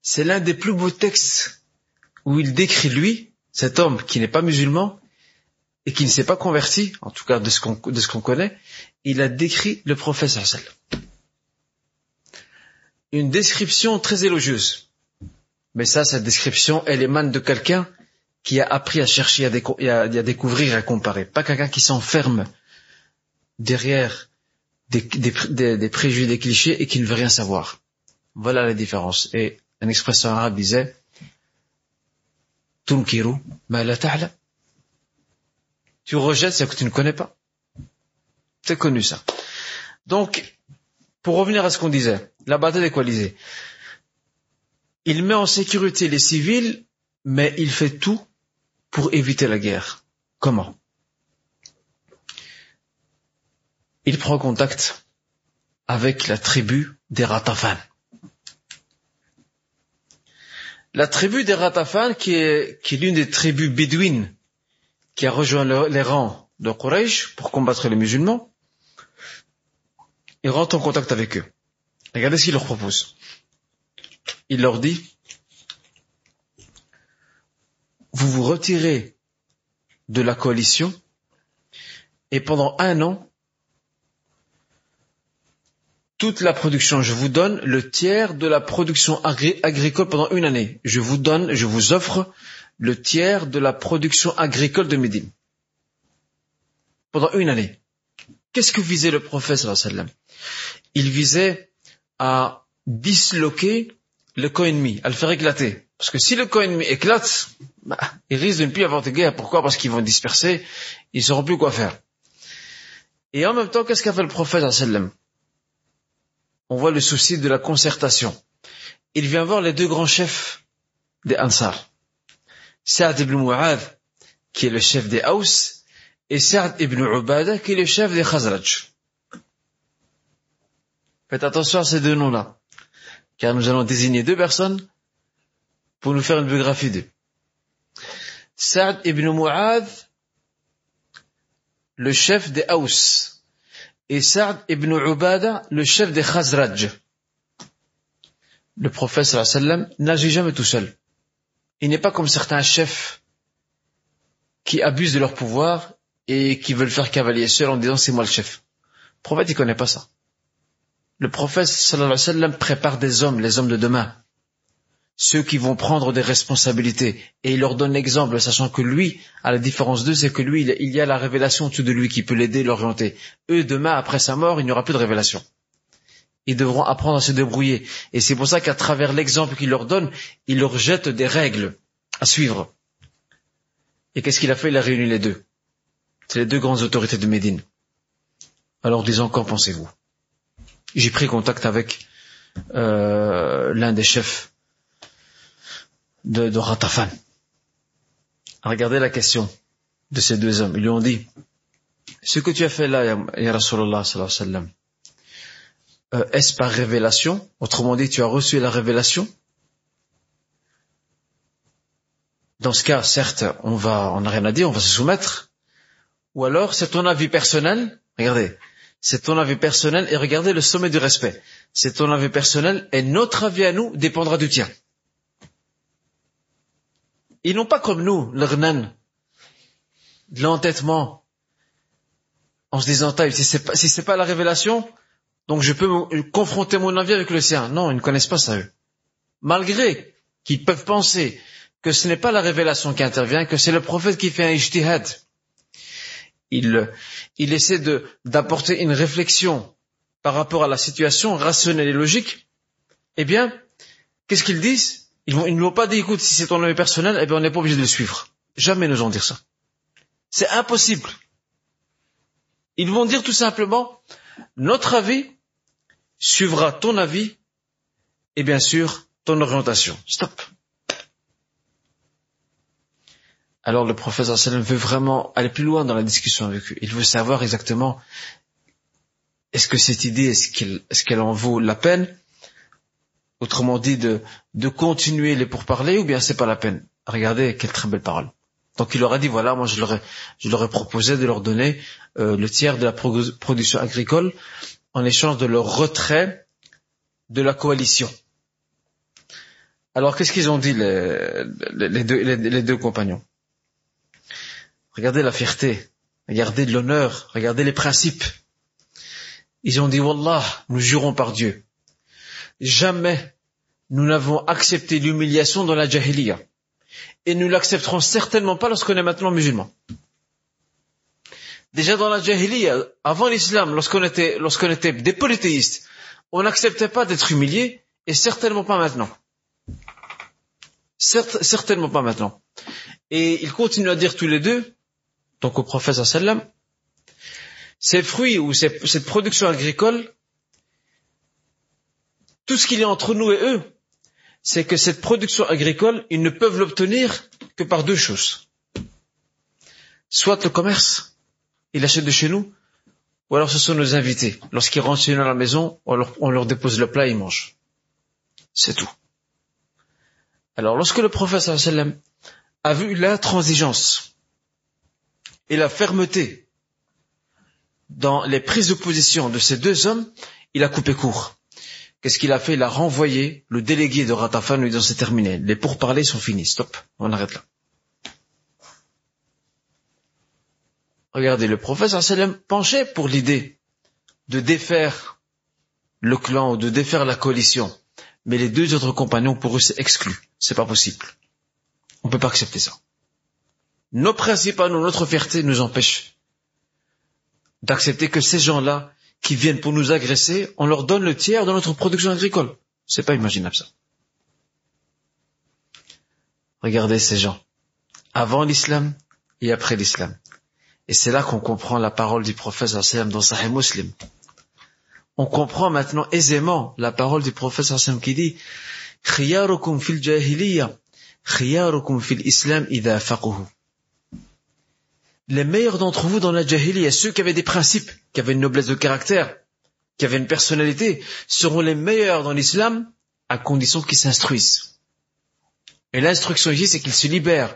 C'est l'un des plus beaux textes où il décrit lui, cet homme qui n'est pas musulman et qui ne s'est pas converti, en tout cas de ce qu'on connaît, il a décrit le prophète sallam. Une description très élogieuse. Mais ça, cette description, elle émane de quelqu'un qui a appris à chercher, à, à- découvrir, à comparer. Pas quelqu'un qui s'enferme derrière des, préjugés, des clichés et qui ne veut rien savoir. Voilà la différence. Et une expression arabe disait. Tu rejettes ce que tu ne connais pas. C'est connu ça. Donc, pour revenir à ce qu'on disait, la bataille des. Il met en sécurité les civils, mais il fait tout pour éviter la guerre. Comment? Il prend contact avec la tribu des Ratafan. La tribu des Ratafan, qui est, qui est l'une des tribus bédouines qui a rejoint le- les rangs de Quraysh pour combattre les musulmans, il rentre en contact avec eux. Regardez ce qu'il leur propose. Il leur dit, vous vous retirez de la coalition et pendant un an, toute la production, je vous donne le tiers de la production agri- agricole pendant une année. Je vous donne, je vous offre le tiers de la production agricole de Médine. Pendant une année. Qu'est-ce que visait le prophète Il visait à disloquer le camp ennemi, à le faire éclater. Parce que si le camp ennemi éclate, bah, il risque de ne plus avoir de guerre. Pourquoi? Parce qu'ils vont disperser, ils ne sauront plus quoi faire. Et en même temps, qu'est-ce qu'a fait le prophète On voit le souci de la concertation. Il vient voir les deux grands chefs des Ansar. Saad ibn Mu'adh, qui est le chef des Haus, et Saad ibn Ubada, qui est le chef des Khazraj. Faites attention à ces deux noms-là, car nous allons désigner deux personnes pour nous faire une biographie d'eux. Saad ibn Mu'adh, le chef des Haus, et Saad ibn Ubada, le chef des Khazraj. Le prophète sallam n'agit jamais tout seul. Il n'est pas comme certains chefs qui abusent de leur pouvoir et qui veulent faire cavalier seul en disant c'est moi le chef. Le prophète, il connaît pas ça. Le prophète, sallallahu wa sallam, prépare des hommes, les hommes de demain. Ceux qui vont prendre des responsabilités. Et il leur donne l'exemple, sachant que lui, à la différence d'eux, c'est que lui, il- il y a la révélation au-dessus de lui qui peut l'aider, l'orienter. Eux, demain, après sa mort, il n'y aura plus de révélation. Ils devront apprendre à se débrouiller. Et c'est pour ça qu'à travers l'exemple qu'il leur donne, il leur jette des règles à suivre. Et qu'est-ce qu'il a fait? Il a réuni les deux. C'est les deux grandes autorités de Médine. Alors disons, qu'en pensez-vous? J'ai pris contact avec euh, l'un des chefs de, de Ratafan. Regardez la question de ces deux hommes. Ils lui ont dit, ce que tu as fait là, ya, Rasulallah sallallahu alayhi wa sallam, euh, est-ce par révélation? Autrement dit, tu as reçu la révélation? Dans ce cas, certes, on va, on n'a rien à dire, on va se soumettre. Ou alors, c'est ton avis personnel. Regardez, c'est ton avis personnel et regardez le sommet du respect. C'est ton avis personnel et notre avis à nous dépendra du tien. Ils n'ont pas comme nous, le rnan, de l'entêtement, en se disant, si c'est pas, pas la révélation, donc je peux confronter mon avis avec le sien. Non, ils ne connaissent pas ça, eux. Malgré qu'ils peuvent penser que ce n'est pas la révélation qui intervient, que c'est le prophète qui fait un ijtihad. Il, il essaie d'apporter une réflexion par rapport à la situation rationnelle et logique. Eh bien, qu'est-ce qu'ils disent? Ils, vont, ne vont pas dire, écoute, si c'est ton avis personnel, eh bien, on n'est pas obligé de le suivre. Jamais nous allons dire ça. C'est impossible. Ils vont dire tout simplement, notre avis suivra ton avis et bien sûr ton orientation. Stop. Alors le professeur sallam veut vraiment aller plus loin dans la discussion avec eux. Il veut savoir exactement est-ce que cette idée, est-ce qu'elle, en vaut la peine? Autrement dit, de, continuer les pourparlers ou bien c'est pas la peine? Regardez quelle très belle parole. Donc il leur a dit voilà, moi je leur ai, je leur ai proposé de leur donner euh, le tiers de la pro- production agricole en échange de leur retrait de la coalition. Alors qu'est-ce qu'ils ont dit les, deux, compagnons? Regardez la fierté, regardez de l'honneur, regardez les principes. Ils ont dit Wallah, nous jurons par Dieu, jamais nous n'avons accepté l'humiliation dans la jahiliya. et nous l'accepterons certainement pas lorsqu'on est maintenant musulman. Déjà dans la jahiliya, avant l'islam, lorsqu'on était, lorsqu'on était des polythéistes, on n'acceptait pas d'être humilié, et certainement pas maintenant. Certainement pas maintenant. Et ils continuent à dire tous les deux, donc au prophète sallam, ces fruits ou cette production agricole, tout ce qu'il y a entre nous et eux, c'est que cette production agricole, ils ne peuvent l'obtenir que par deux choses. Soit le commerce, ils achètent de chez nous, ou alors ce sont nos invités. Lorsqu'ils rentrent chez nous à la maison, on leur, dépose le plat et ils mangent. C'est tout. Alors lorsque le prophète sallam a vu l'intransigeance et la fermeté dans les prises de position de ces deux hommes, il a coupé court. Qu'est-ce qu'il a fait? Il a renvoyé le délégué de Ratafan lui disant c'est terminé. Les pourparlers sont finis. Stop. On arrête là. Regardez, le prophète sallam penchait pour l'idée de défaire le clan ou de défaire la coalition. Mais les deux autres compagnons, pour eux, c'est exclu. C'est pas possible. On peut pas accepter ça. Nos principes à notre fierté nous empêche d'accepter que ces gens-là qui viennent pour nous agresser, on leur donne le tiers de notre production agricole. C'est pas imaginable ça. Regardez ces gens. Avant l'islam et après l'islam. Et c'est là qu'on comprend la parole du prophète sallam dans Sahih Muslim. On comprend maintenant aisément la parole du prophète sallam qui dit fil fil islam. Les meilleurs d'entre vous dans la jahiliya, ceux qui avaient des principes, qui avaient une noblesse de caractère, qui avaient une personnalité, seront les meilleurs dans l'islam à condition qu'ils s'instruisent. Et l'instruction ici, c'est qu'ils se libèrent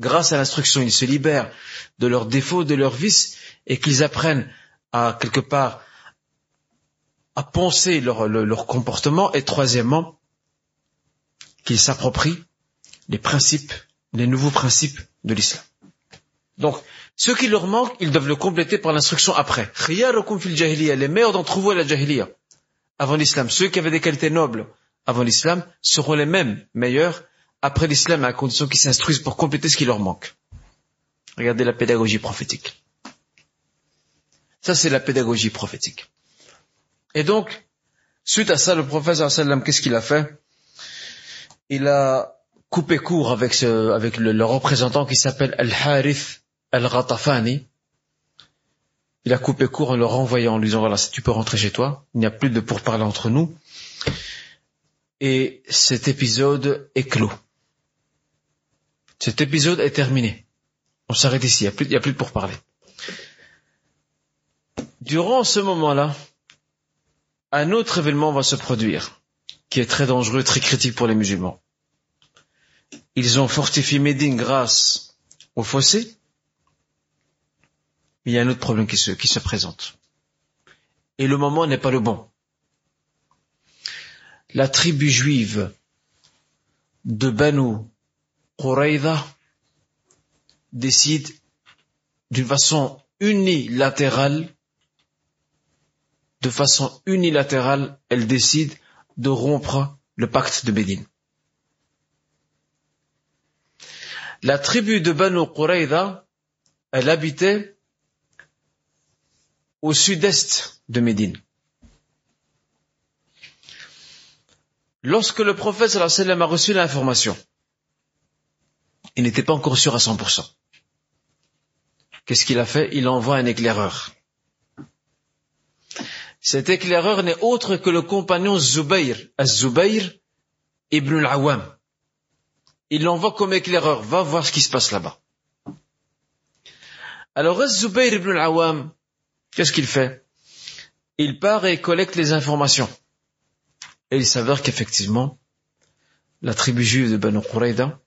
Grâce à l'instruction, ils se libèrent de leurs défauts, de leurs vices, et qu'ils apprennent à quelque part à penser leur, comportement, et troisièmement, qu'ils s'approprient les principes, les nouveaux principes de l'islam. Donc, ce qui leur manque, ils doivent le compléter par l'instruction après. Les meilleurs d'entre vous à la jahiliya, avant l'islam. Ceux qui avaient des qualités nobles avant l'islam seront les mêmes meilleurs après l'islam à condition qu'ils s'instruisent pour compléter ce qui leur manque. Regardez la pédagogie prophétique. Ça, c'est la pédagogie prophétique. Et donc, suite à ça, le prophète sallam, qu'est-ce qu'il a fait? Il a coupé court avec, ce, avec le, représentant qui s'appelle Al-Harith Al-Ghatafani. Il a coupé court en le renvoyant, en lui disant, voilà, tu peux rentrer chez toi, il n'y a plus de pourparlers entre nous. Et cet épisode est clos. Cet épisode est terminé. On s'arrête ici, il n'y a, plus- de pourparlers. Durant ce moment-là, un autre événement va se produire, qui est très dangereux, très critique pour les musulmans. Ils ont fortifié Médine grâce au fossé, mais il y a un autre problème qui se, qui se présente. Et le moment n'est pas le bon. La tribu juive de Banu Quraïda décide d'une façon unilatérale, de façon unilatérale, elle décide de rompre le pacte de Médine. La tribu de Banu Quraïda, elle habitait au sud-est de Médine. Lorsque le prophète sallam a reçu l'information, il n'était pas encore sûr à 100%. Qu'est-ce qu'il a fait? Il envoie un éclaireur. Cet éclaireur n'est autre que le compagnon Zubayr, Az-Zubayr ibn al-Awwam. Il l'envoie comme éclaireur, va voir ce qui se passe là-bas. Alors Az-Zubayr ibn al-Awwam, qu'est-ce qu'il fait? Il part et collecte les informations. Et il s'avère qu'effectivement, la tribu juive de Banu Quraïda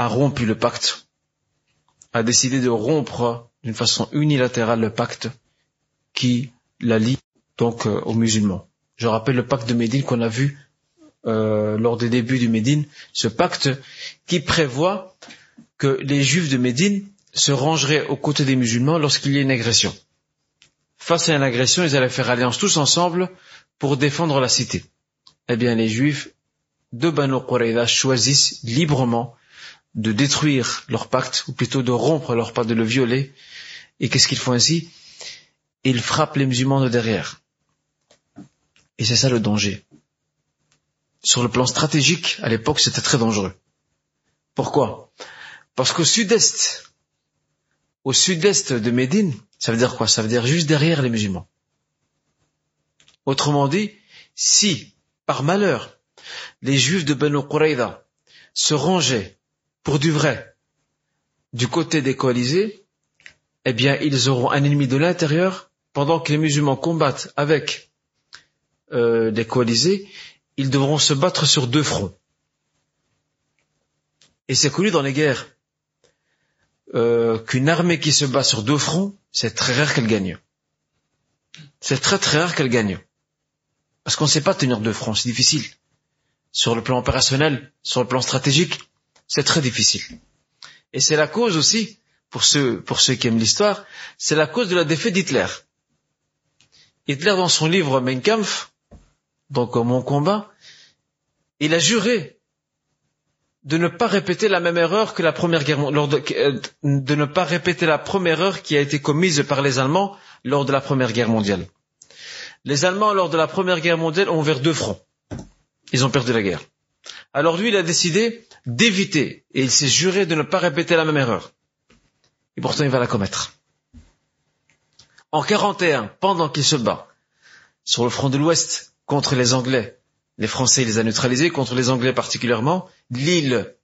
a rompu le pacte, a décidé de rompre d'une façon unilatérale le pacte qui la lie donc euh, aux musulmans. Je rappelle le pacte de Médine qu'on a vu euh, lors des débuts du Médine, ce pacte qui prévoit que les juifs de Médine se rangeraient aux côtés des musulmans lorsqu'il y a une agression. Face à une agression, ils allaient faire alliance tous ensemble pour défendre la cité. Eh bien, les juifs de Banu Quraïda choisissent librement de détruire leur pacte, ou plutôt de rompre leur pacte, de le violer. Et qu'est-ce qu'ils font ainsi? Ils frappent les musulmans de derrière. Et c'est ça le danger. Sur le plan stratégique, à l'époque, c'était très dangereux. Pourquoi? Parce qu'au sud-est, au sud-est de Médine, ça veut dire quoi? Ça veut dire juste derrière les musulmans. Autrement dit, si, par malheur, les juifs de Banu Qurayza se rangeaient pour du vrai du côté des coalisés, eh bien, ils auront un ennemi de l'intérieur pendant que les musulmans combattent avec euh, les coalisés, ils devront se battre sur deux fronts. Et c'est connu dans les guerres euh, qu'une armée qui se bat sur deux fronts, c'est très rare qu'elle gagne. C'est très très rare qu'elle gagne. Parce qu'on ne sait pas tenir deux fronts, c'est difficile. Sur le plan opérationnel, sur le plan stratégique, c'est très difficile. Et c'est la cause aussi, pour ceux, pour ceux qui aiment l'histoire, c'est la cause de la défaite d'Hitler. Hitler, dans son livre Mein Kampf, donc Mon combat, il a juré de ne pas répéter la même erreur que la première guerre de, euh, de ne pas répéter la première erreur qui a été commise par les Allemands lors de la première guerre mondiale. Les Allemands, lors de la première guerre mondiale, ont ouvert deux fronts. Ils ont perdu la guerre. Alors lui, il a décidé d'éviter, et il s'est juré de ne pas répéter la même erreur. Et pourtant, il va la commettre. En 41, pendant qu'il se bat sur le front de l'Ouest contre les Anglais, les Français, il les a neutralisés, contre les Anglais particulièrement, l'île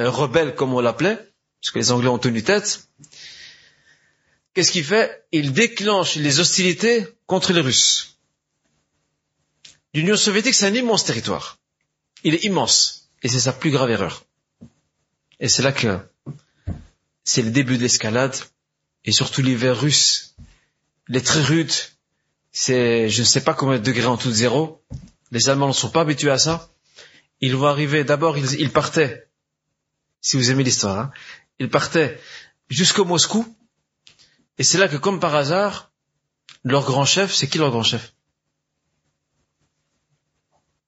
euh, rebelle comme on l'appelait, parce que les Anglais ont tenu tête, qu'est-ce qu'il fait? Il déclenche les hostilités contre les Russes. L'Union soviétique, c'est un immense territoire. Il est immense. Et c'est sa plus grave erreur. Et c'est là que c'est le début de l'escalade. Et surtout l'hiver russe, il est très rude. C'est, je ne sais pas combien de degrés en tout zéro. Les Allemands ne sont pas habitués à ça. Ils vont arriver, d'abord, ils, partaient, si vous aimez l'histoire, hein, ils partaient jusqu'au Moscou. Et c'est là que, comme par hasard, leur grand chef, c'est qui leur grand chef?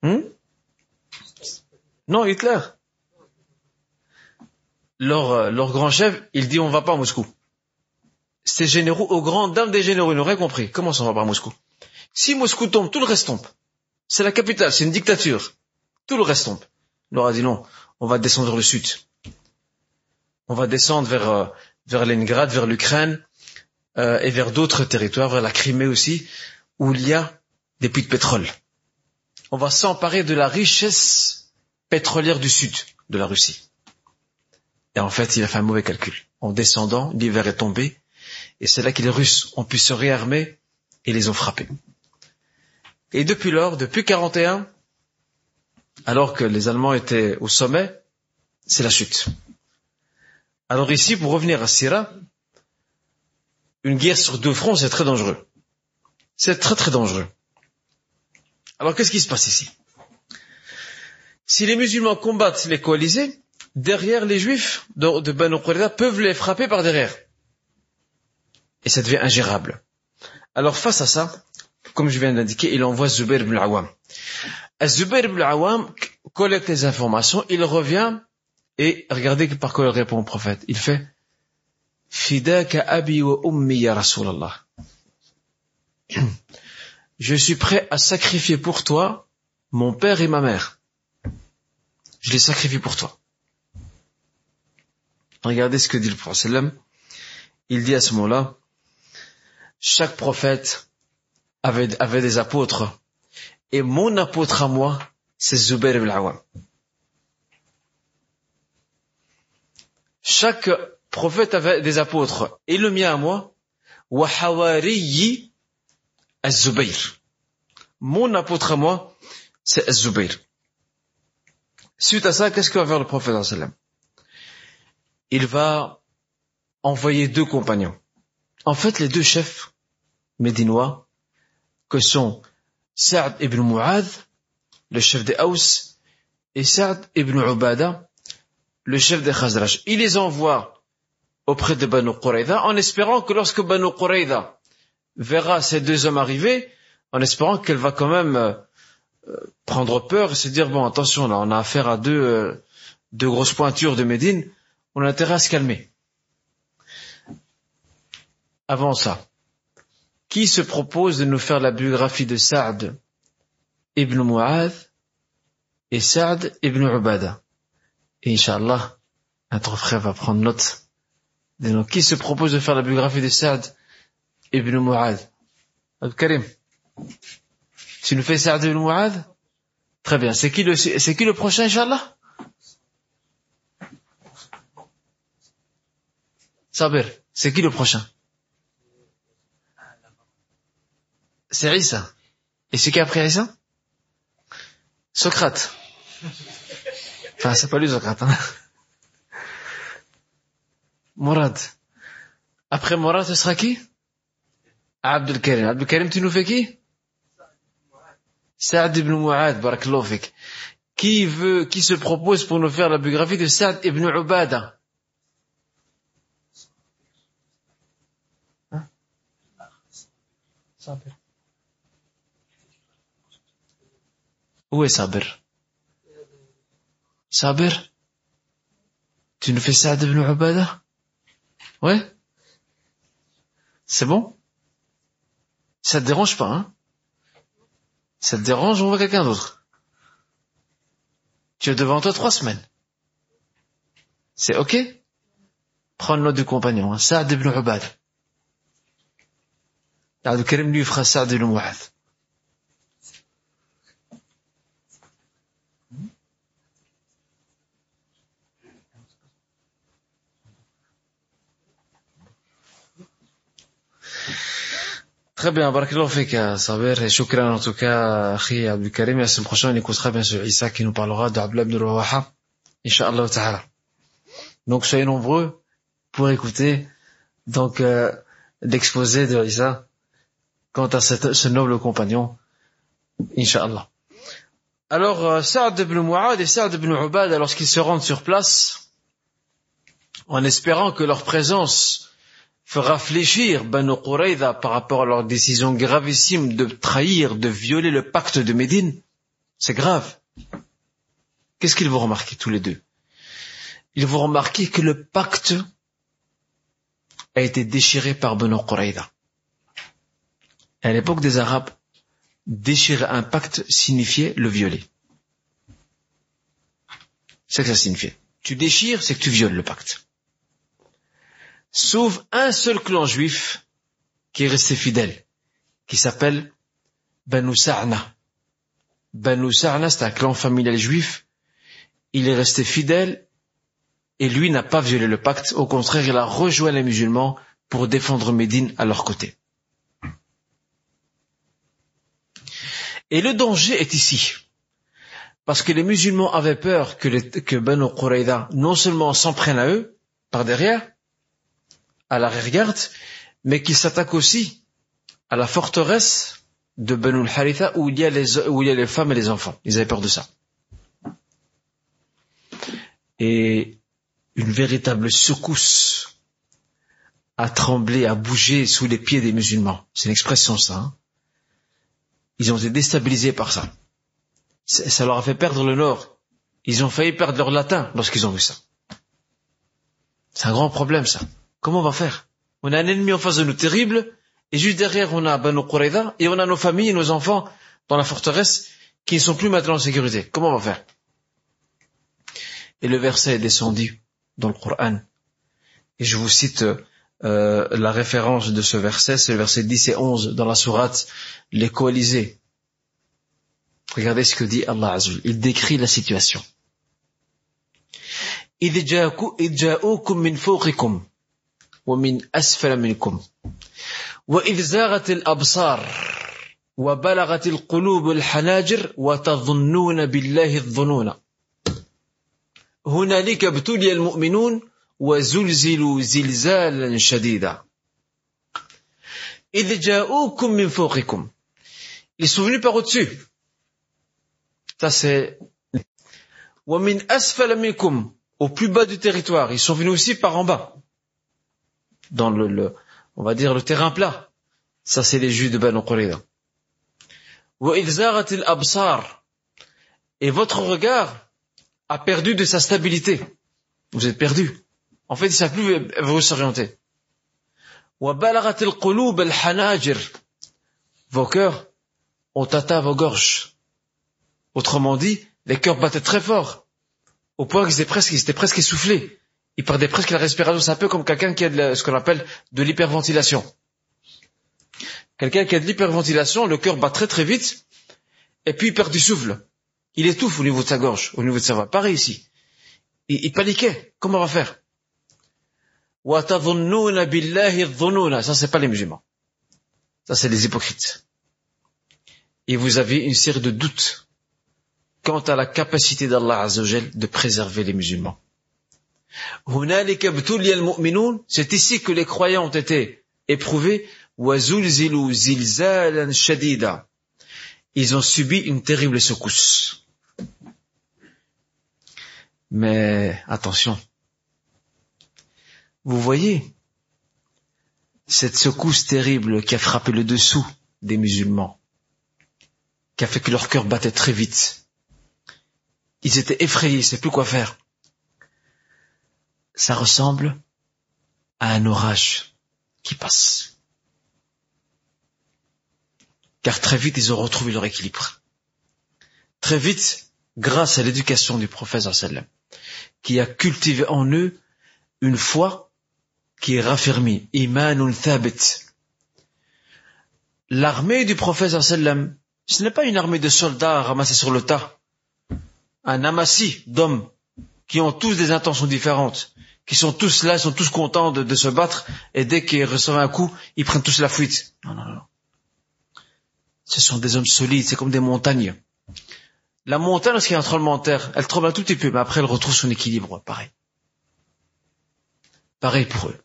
Hmm? Non, Hitler. Leur, euh, leur grand chef, il dit on va pas à Moscou. Ces généraux, aux grandes dames des généraux, ils n'auraient compris. Comment ça va pas à Moscou? Si Moscou tombe, tout le reste tombe. C'est la capitale, c'est une dictature. Tout le reste tombe. Il leur a dit non, on va descendre vers le sud. On va descendre vers, euh, vers Leningrad, vers l'Ukraine, euh, et vers d'autres territoires, vers la Crimée aussi, où il y a des puits de pétrole. On va s'emparer de la richesse pétrolière du sud de la Russie. Et en fait, il a fait un mauvais calcul. En descendant, l'hiver est tombé, et c'est là que les Russes ont pu se réarmer et les ont frappés. Et depuis lors, depuis 41, alors que les Allemands étaient au sommet, c'est la chute. Alors ici, pour revenir à Syrah, une guerre sur deux fronts, c'est très dangereux. C'est très très dangereux. Alors qu'est-ce qui se passe ici? Si les musulmans combattent les coalisés, derrière les juifs de, de Banu peuvent les frapper par derrière. Et ça devient ingérable. Alors face à ça, comme je viens d'indiquer, il envoie Zubair ibn al-Awwam. Zubair ibn al-Awwam collecte les informations, il revient et regardez par quoi il répond au prophète. Il fait Fidaka abi wa ummi ya Rasulallah. <clears throat> Je suis prêt à sacrifier pour toi mon père et ma mère. Je les sacrifie pour toi. Regardez ce que dit le prophète. Il dit à ce moment-là, chaque prophète avait, des apôtres. Et mon apôtre à moi, c'est Zubair ibn Awam. Chaque prophète avait des apôtres. Et le mien à moi, wa hawariyi az-Zubayr. Mon apôtre à moi, c'est az-Zubayr. Suite à ça, qu'est-ce que va faire le prophète Il va envoyer deux compagnons. En fait, les deux chefs médinois, que sont Sa'd ibn Mu'adh, le chef des Haus, et Sa'd ibn Ubada, le chef des Khazraj. Il les envoie auprès de Banu Qurayza en espérant que lorsque Banu Qurayza verra ces deux hommes arriver, en espérant qu'elle va quand même euh, prendre peur et se dire bon attention là on a affaire à deux euh, deux grosses pointures de Médine, on a intérêt à se calmer. Avant ça, qui se propose de nous faire la biographie de Saad ibn Mu'adh et Saad ibn Ubada? Et Inch'Allah, notre frère va prendre note. noms. Qui se propose de faire la biographie de Saad ibn Mu'adh? Abdul Karim, tu nous fais Saad ibn Mu'adh Très bien. C'est qui le, prochain, Inch'Allah Sabir, c'est qui le prochain C'est Issa. Et c'est qui après Issa Socrate. Enfin, c'est pas lui Socrate. Hein. Après Mourad, ce sera qui Abdul Karim. Abdul Karim, tu nous fais qui Saad ibn Mu'ad, barakallahu fik. Qui veut, qui se propose pour nous faire la biographie de Saad ibn Ubada Hein? Sabir. Où est Sabir Sabir Tu nous fais Saad ibn Ubada Ouais? C'est bon? Ça te dérange pas, hein? Ça te dérange, on voit quelqu'un d'autre. Tu as devant toi trois semaines. C'est ok? Prends note du compagnon, hein. Saad ibn Ubad. Abdul Karim lui fera Saad ibn Mu'adh. Très bien, barakallahu fik, Sabir, et shukran en tout cas, Akhi Abdul Karim, et la semaine prochaine, on écoutera bien sûr Issa qui nous parlera d'Abdullah ibn Rawaha, Inch'Allah ta'ala. Donc soyez nombreux pour écouter donc euh, l'exposé de Issa quant à cette- ce noble compagnon, Inch'Allah. Alors, euh, Saad ibn Mu'ad et Saad ibn Ubad, lorsqu'ils se rendent sur place, en espérant que leur présence fera fléchir Banu Qurayza par rapport à leur décision gravissime de trahir, de violer le pacte de Médine, c'est grave. Qu'est-ce qu'ils vont remarquer tous les deux? Ils vont remarquer que le pacte a été déchiré par Banu Qurayza. À l'époque des Arabes, déchirer un pacte signifiait le violer. C'est ce que ça signifiait. Tu déchires, c'est que tu violes le pacte sauf un seul clan juif qui est resté fidèle, qui s'appelle Banu Sa'na. Banu Sa'na, c'est un clan familial juif. Il est resté fidèle et lui n'a pas violé le pacte. Au contraire, il a rejoint les musulmans pour défendre Médine à leur côté. Et le danger est ici. Parce que les musulmans avaient peur que, les, que non seulement s'en prennent à eux, par derrière, à l'arrière-garde, mais qui s'attaque aussi à la forteresse de Banu al-Haritha où il y a les, où il y a les femmes et les enfants. Ils avaient peur de ça. Et une véritable secousse a tremblé, a bougé sous les pieds des musulmans. C'est une expression ça. hein. Ils ont été déstabilisés par. Ça ça leur a fait perdre le nord. Ils ont failli perdre leur latin lorsqu'ils ont vu ça. C'est un grand problème ça. Comment on va faire? On a un ennemi en face de nous terrible, et juste derrière on a Banu Qurayza, et on a nos familles et nos enfants dans la forteresse qui ne sont plus maintenant en sécurité. Comment on va faire? Et le verset est descendu dans le Coran. Et je vous cite euh, la référence de ce verset, c'est le verset 10 et 11 dans la sourate Les coalisés. Regardez ce que dit Allah Azul. Il décrit la situation. ومن أسفل منكم وإذ زاغت الأبصار وبلغت القلوب الحناجر وتظنون بالله الظنون هنالك ابتلي المؤمنون وزلزلوا زلزالا شديدا إذ جاءوكم من فوقكم Ils sont venus par au-dessus. Ça c'est ومن أسفل منكم au plus bas du territoire. Ils sont venus aussi par en bas. dans le, on va dire le terrain plat. Ça, c'est les Juifs de Banu Qurayza. Et votre regard a perdu de sa stabilité. Vous êtes perdu. En fait, il ne savent plus vous s'orienter. Vos cœurs ont atteint vos gorges. Autrement dit, les cœurs battaient très fort. Au point qu'ils étaient presque, étaient presque essoufflés il perdait presque la respiration. C'est un peu comme quelqu'un qui a de, ce qu'on appelle de l'hyperventilation. Quelqu'un qui a de l'hyperventilation, le cœur bat très très vite, et puis il perd du souffle. Il étouffe au niveau de sa gorge, au niveau de sa voix. Pareil ici. Il, paniquait. Comment on va faire? Ça, c'est pas les musulmans. Ça, c'est les hypocrites. Et vous avez une série de doutes quant à la capacité d'Allah Azzawajal de préserver les musulmans. C'est ici que les croyants ont été éprouvés. Ils ont subi une terrible secousse. Mais attention. Vous voyez cette secousse terrible qui a frappé le dessous des musulmans, qui a fait que leur cœur battait très vite. Ils étaient effrayés, ils ne savaient plus quoi faire. Ça ressemble à un orage qui passe. Car très vite, ils ont retrouvé leur équilibre. Très vite, grâce à l'éducation du prophète sallam, qui a cultivé en eux une foi qui est raffermie. Thabit. L'armée du prophète sallam, ce n'est pas une armée de soldats ramassés sur le tas. Un amassis d'hommes qui ont tous des intentions différentes, qui sont tous là, ils sont tous contents de, se battre, et dès qu'ils reçoivent un coup, ils prennent tous la fuite. Non, non, non. Ce sont des hommes solides, c'est comme des montagnes. La montagne, lorsqu'il y a un tremblement de terre, elle tremble un tout petit peu, mais après elle retrouve son équilibre, pareil. Pareil pour eux.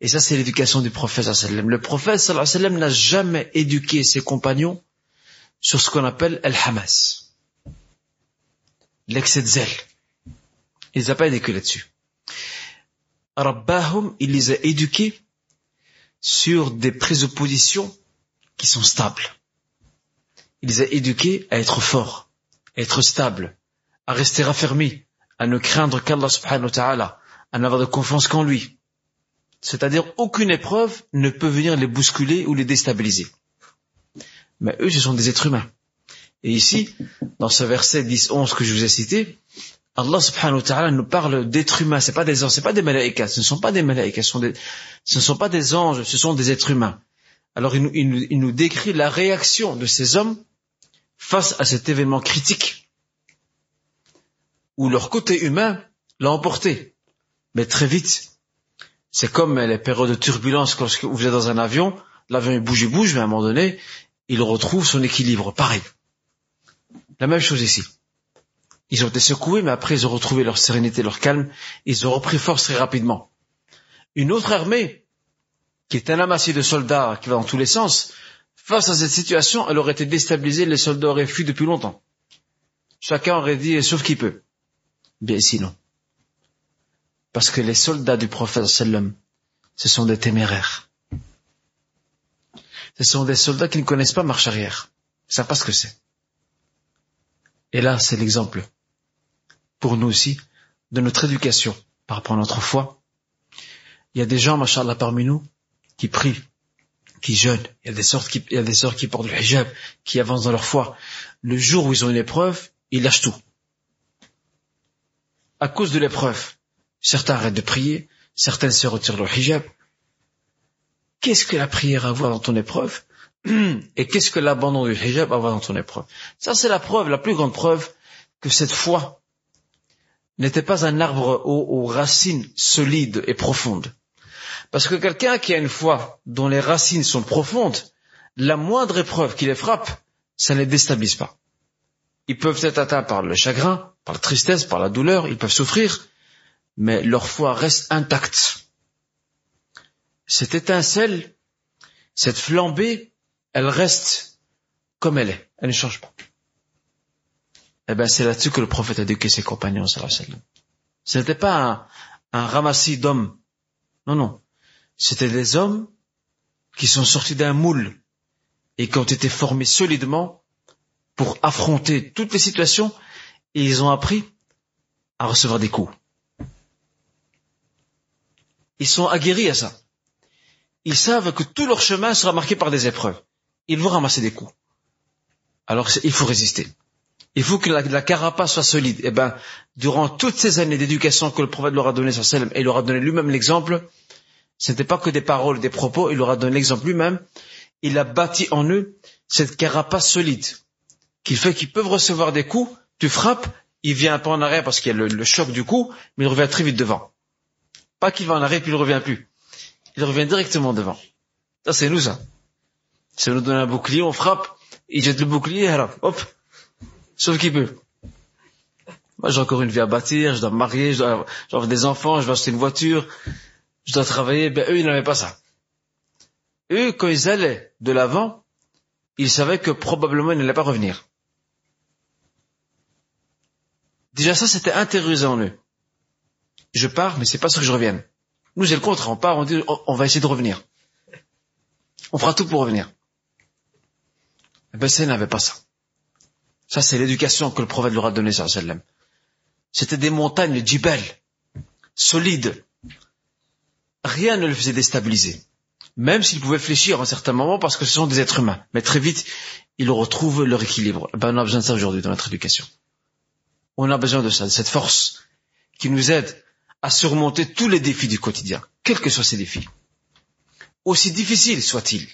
Et ça, c'est l'éducation du prophète sallam. Le prophète sallam n'a jamais éduqué ses compagnons sur ce qu'on appelle el-hamas. L'excès de zèle. Il les a pas éduqués là-dessus. Rabbahum, il les a éduqués sur des présuppositions qui sont stables. Il les a éduqués à être forts, à être stables, à rester raffermis, à ne craindre qu'Allah subhanahu wa ta'ala, à n'avoir de confiance qu'en lui. C'est-à-dire aucune épreuve ne peut venir les bousculer ou les déstabiliser. Mais eux, ce sont des êtres humains. Et ici, dans ce verset 10-11 que je vous ai cité, Allah subhanahu wa ta'ala nous parle d'êtres humains. C'est pas des anges, c'est pas des malaïkas. Ce ne sont pas des malaïkas. Ce, ne sont pas des anges, ce sont des êtres humains. Alors il nous, décrit la réaction de ces hommes face à cet événement critique où leur côté humain l'a emporté. Mais très vite, c'est comme les périodes de turbulence lorsque vous êtes dans un avion, l'avion bouge, il bouge, mais à un moment donné, il retrouve son équilibre. Pareil. La même chose ici. Ils ont été secoués, mais après ils ont retrouvé leur sérénité, leur calme, ils ont repris force très rapidement. Une autre armée, qui est un amassis de soldats qui va dans tous les sens, face à cette situation, elle aurait été déstabilisée, les soldats auraient fui depuis longtemps. Chacun aurait dit, sauf qui peut. Bien sinon. Parce que les soldats du prophète sallam, ce sont des téméraires. Ce sont des soldats qui ne connaissent pas marche arrière. Ils savent pas ce que c'est. Et là, c'est l'exemple, pour nous aussi, de notre éducation par rapport à notre foi. Il y a des gens, machallah, parmi nous, qui prient, qui jeûnent. Il y a des sortes qui, il y a des sœurs qui portent le hijab, qui avancent dans leur foi. Le jour où ils ont une épreuve, ils lâchent tout. À cause de l'épreuve, certains arrêtent de prier, certains se retirent leur hijab. Qu'est-ce que la prière a à voir dans ton épreuve? <clears throat> Et qu'est-ce que l'abandon du hijab a à voir dans ton épreuve? Ça, c'est la preuve, la plus grande preuve que cette foi n'était pas un arbre aux, racines solides et profondes. Parce que quelqu'un qui a une foi dont les racines sont profondes, la moindre épreuve qui les frappe, ça ne les déstabilise pas. Ils peuvent être atteints par le chagrin, par la tristesse, par la douleur, ils peuvent souffrir, mais leur foi reste intacte. Cette étincelle, cette flambée, elle reste comme elle est, elle ne change pas. Eh ben, c'est là-dessus que le prophète a éduqué ses compagnons, sallallahu alayhi wa. Ce n'était pas un, un ramassis d'hommes. Non, non. C'était des hommes qui sont sortis d'un moule et qui ont été formés solidement pour affronter toutes les situations et ils ont appris à recevoir des coups. Ils sont aguerris à ça. Ils savent que tout leur chemin sera marqué par des épreuves. Ils vont ramasser des coups. Alors il faut résister. Il faut que la, carapace soit solide. Et ben, durant toutes ces années d'éducation que le prophète leur a donné sur et il leur a donné lui-même l'exemple, ce n'était pas que des paroles, des propos, il leur a donné l'exemple lui-même. Il a bâti en eux cette carapace solide, qui fait qu'ils peuvent recevoir des coups, tu frappes, il vient un peu en arrière parce qu'il y a le, choc du coup, mais il revient très vite devant. Pas qu'il va en arrière puis il revient plus. Il revient directement devant. Ça c'est nous ça. On nous donne un bouclier, on frappe, il jette le bouclier, alors, hop, sauf qu'il peut. Moi j'ai encore une vie à bâtir, je dois me marier, je dois, avoir, des enfants, je dois acheter une voiture, je dois travailler. Ben eux ils n'avaient pas ça. Eux quand ils allaient de l'avant, ils savaient que probablement ils n'allaient pas revenir. Déjà ça, c'était intériorisé en eux. Je pars, mais c'est pas sûr que je revienne. Nous, c'est le contraire. On part, on dit, on va essayer de revenir. On fera tout pour revenir. Ben, ça n'avait pas ça. Ça, c'est l'éducation que le prophète leur a donnée, sallam. C'était des montagnes, djibel, solides. Rien ne le faisait déstabiliser. Même s'ils pouvaient fléchir à un certain moment parce que ce sont des êtres humains. Mais très vite, ils retrouvent leur équilibre. Eh ben, on a besoin de ça aujourd'hui dans notre éducation. On a besoin de ça, de cette force qui nous aide à surmonter tous les défis du quotidien, quels que soient ces défis, aussi difficiles soient-ils.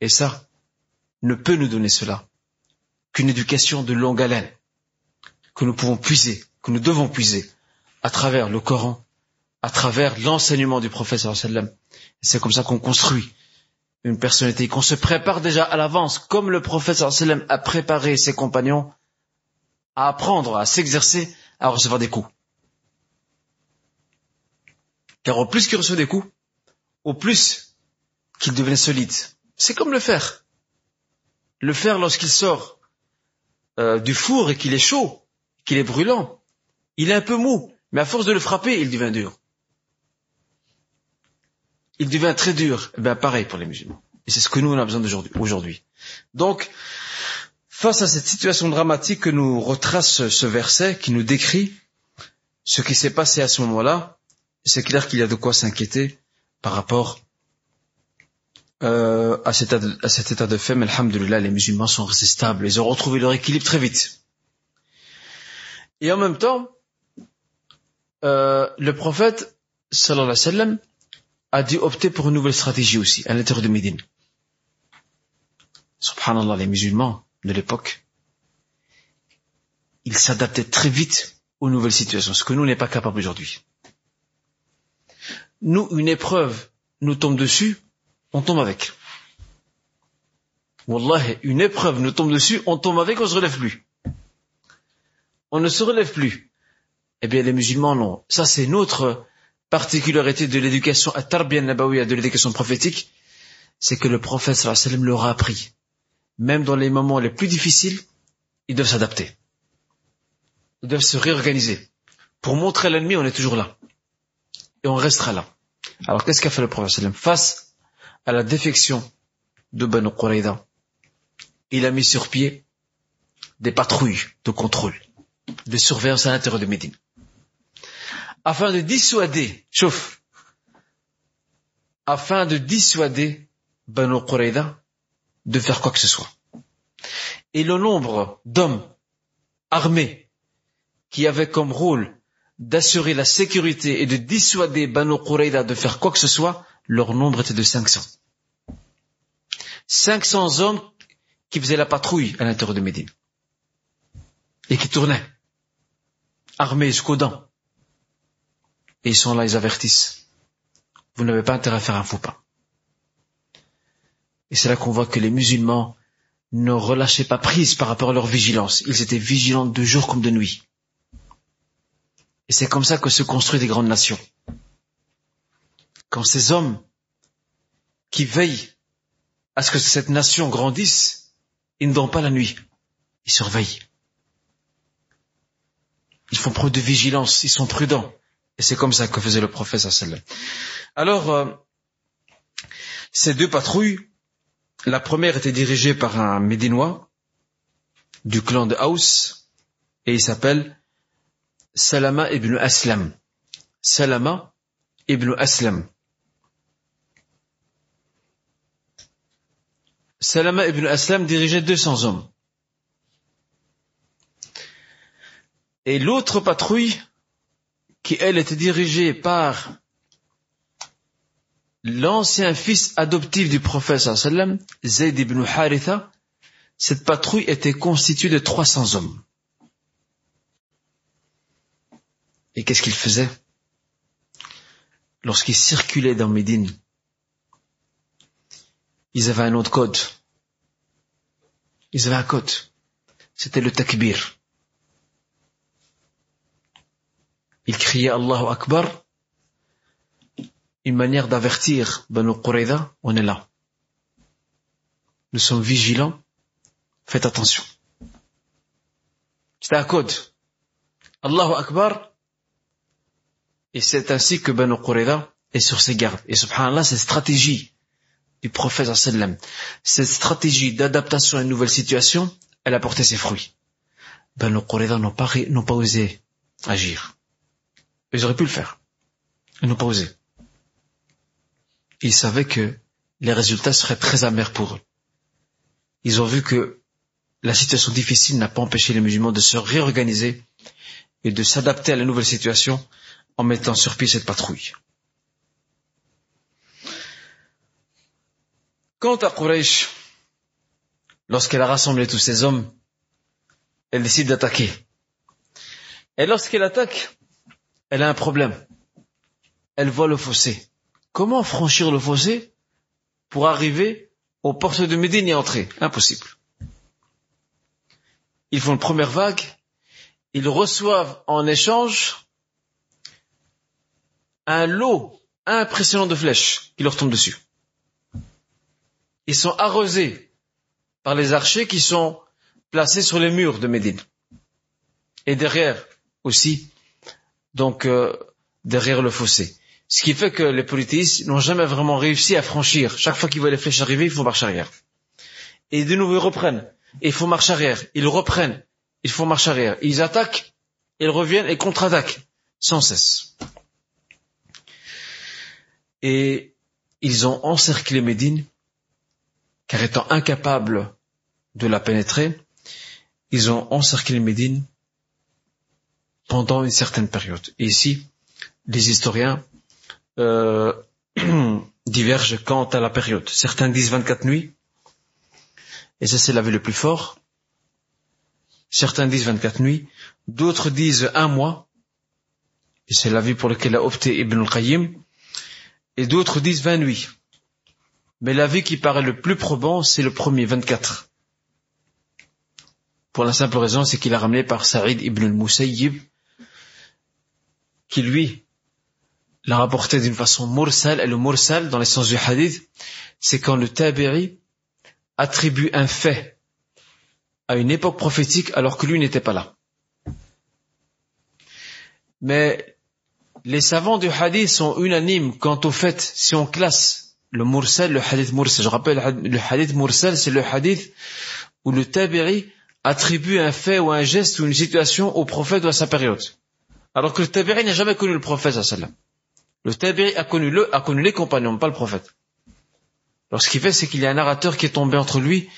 Et ça ne peut nous donner cela qu'une éducation de longue haleine, que nous pouvons puiser, que nous devons puiser à travers le Coran, à travers l'enseignement du prophète sallam. C'est comme ça qu'on construit une personnalité, qu'on se prépare déjà à l'avance, comme le prophète sallam a préparé ses compagnons à apprendre, à s'exercer, à recevoir des coups. Car au plus qu'il reçoit des coups, au plus qu'il devenait solide. C'est comme le fer. Le fer, lorsqu'il sort euh, du four et qu'il est chaud, qu'il est brûlant, il est un peu mou, mais à force de le frapper, il devient dur. Il devient très dur. Eh bien, pareil pour les musulmans. Et c'est ce que nous, on a besoin aujourd'hui. Donc, Face à cette situation dramatique que nous retrace ce verset, qui nous décrit ce qui s'est passé à ce moment-là, c'est clair qu'il y a de quoi s'inquiéter par rapport euh, à, cet état de, à cet fait. Mais alhamdulillah, les musulmans sont restés. Ils ont retrouvé leur équilibre très vite. Et en même temps, euh, le prophète, sallallahu wa a dû opter pour une nouvelle stratégie aussi, à l'intérieur de Médine. Subhanallah, les musulmans, de l'époque, il s'adaptait très vite aux nouvelles situations, ce que nous n'est pas capable aujourd'hui. Nous, une épreuve nous tombe dessus, on tombe avec. Wallah, une épreuve nous tombe dessus, on tombe avec, on se relève plus. On ne se relève plus. Eh bien, les musulmans, non. Ça, c'est notre particularité de l'éducation à Tarbiya Nabawiya, de l'éducation prophétique, c'est que le prophète sallallahu alayhi wa sallam l'aura appris même dans les moments les plus difficiles, ils doivent s'adapter. Ils doivent se réorganiser. Pour montrer à l'ennemi, on est toujours là. Et on restera là. Alors qu'est-ce qu'a fait le prophète Face à la défection de Banu Qurayda, il a mis sur pied des patrouilles de contrôle, de surveillance à l'intérieur de Médine. Afin de dissuader, chauffe, afin de dissuader Banu de faire quoi que ce soit. Et le nombre d'hommes armés qui avaient comme rôle d'assurer la sécurité et de dissuader Banu Qurayda de faire quoi que ce soit, leur nombre était de 500. 500 hommes qui faisaient la patrouille à l'intérieur de Médine. Et qui tournaient, armés jusqu'aux dents. Et ils sont là, ils avertissent. Vous n'avez pas intérêt à faire un faux pas. Et c'est là qu'on voit que les musulmans ne relâchaient pas prise par rapport à leur vigilance. Ils étaient vigilants de jour comme de nuit. Et c'est comme ça que se construisent des grandes nations. Quand ces hommes qui veillent à ce que cette nation grandisse, ils ne dorment pas la nuit. Ils surveillent. Ils font preuve de vigilance, ils sont prudents. Et c'est comme ça que faisait le prophète sallam. Alors, euh, ces deux patrouilles la première était dirigée par un Médinois du clan de Haus, et il s'appelle Salama ibn Aslam. Salama ibn Aslam. Salama ibn Aslam dirigeait 200 hommes. Et l'autre patrouille, qui elle était dirigée par l'ancien fils adoptif du prophète sallam, Zayd ibn Haritha, cette patrouille était constituée de 300 hommes. Et qu'est-ce qu'ils faisaient Lorsqu'ils circulaient dans Médine, ils avaient un de code. Ils avaient un code. C'était le takbir. Ils criaient Allahu Akbar, une manière d'avertir Banu Qurayza, on est là. Nous sommes vigilants, faites attention. C'était un code. Allahu Akbar, et c'est ainsi que Banu Qurayza est sur ses gardes. Et subhanallah, cette stratégie du prophète sallam, cette stratégie d'adaptation à une nouvelle situation, elle a porté ses fruits. Banu Qurayza pas, n'ont pas osé agir. Ils auraient pu le faire. Ils n'ont pas osé. Ils savaient que les résultats seraient très amers pour eux. Ils ont vu que la situation difficile n'a pas empêché les musulmans de se réorganiser et de s'adapter à la nouvelle situation en mettant sur pied cette patrouille. Quant à Quraysh, lorsqu'elle a rassemblé tous ces hommes, elle décide d'attaquer. Et lorsqu'elle attaque, elle a un problème. Elle voit le fossé. Comment franchir le fossé pour arriver aux portes de Médine et entrer? Impossible. Ils font une première vague. Ils reçoivent en échange un lot impressionnant de flèches qui leur tombent dessus. Ils sont arrosés par les archers qui sont placés sur les murs de Médine. Et derrière aussi, donc euh, derrière le fossé. Ce qui fait que les politistes n'ont jamais vraiment réussi à franchir. Chaque fois qu'ils voient les flèches arriver, il faut marcher arrière. Et de nouveau, ils reprennent. Et il faut marcher arrière. Ils reprennent. Il faut marcher arrière. Ils attaquent, ils reviennent et contre-attaquent. Sans cesse. Et ils ont encerclé Médine, car étant incapables de la pénétrer, ils ont encerclé Médine pendant une certaine période. Et ici, les historiens euh, <clears throat> divergent quant à la période. Certains disent 24 nuits, et ça c'est l'avis le plus fort. Certains disent 24 nuits, d'autres disent un mois, et c'est l'avis pour lequel a opté Ibn al-Qayyim, et d'autres disent 20 nuits. Mais l'avis qui paraît le plus probant, c'est le premier, 24. Pour la simple raison, c'est qu'il a ramené par Saïd ibn al-Musayyib, qui lui l'a rapporté d'une façon mursal, et le mursal, dans l'essence du hadith, c'est quand le tabi'i attribue un fait à une époque prophétique alors que lui n'était pas là. Mais les savants du hadith sont unanimes quant au fait, si on classe le mursal, le hadith mursal, je rappelle, le hadith mursal, c'est le hadith où le tabi'i attribue un fait ou un geste ou une situation au prophète ou à sa période. Alors que le tabi'i n'a jamais connu le prophète. Le tabi'i a connu le, a connu les compagnons, pas le prophète. Alors ce qu'il fait, c'est qu'il y a un narrateur qui est tombé entre lui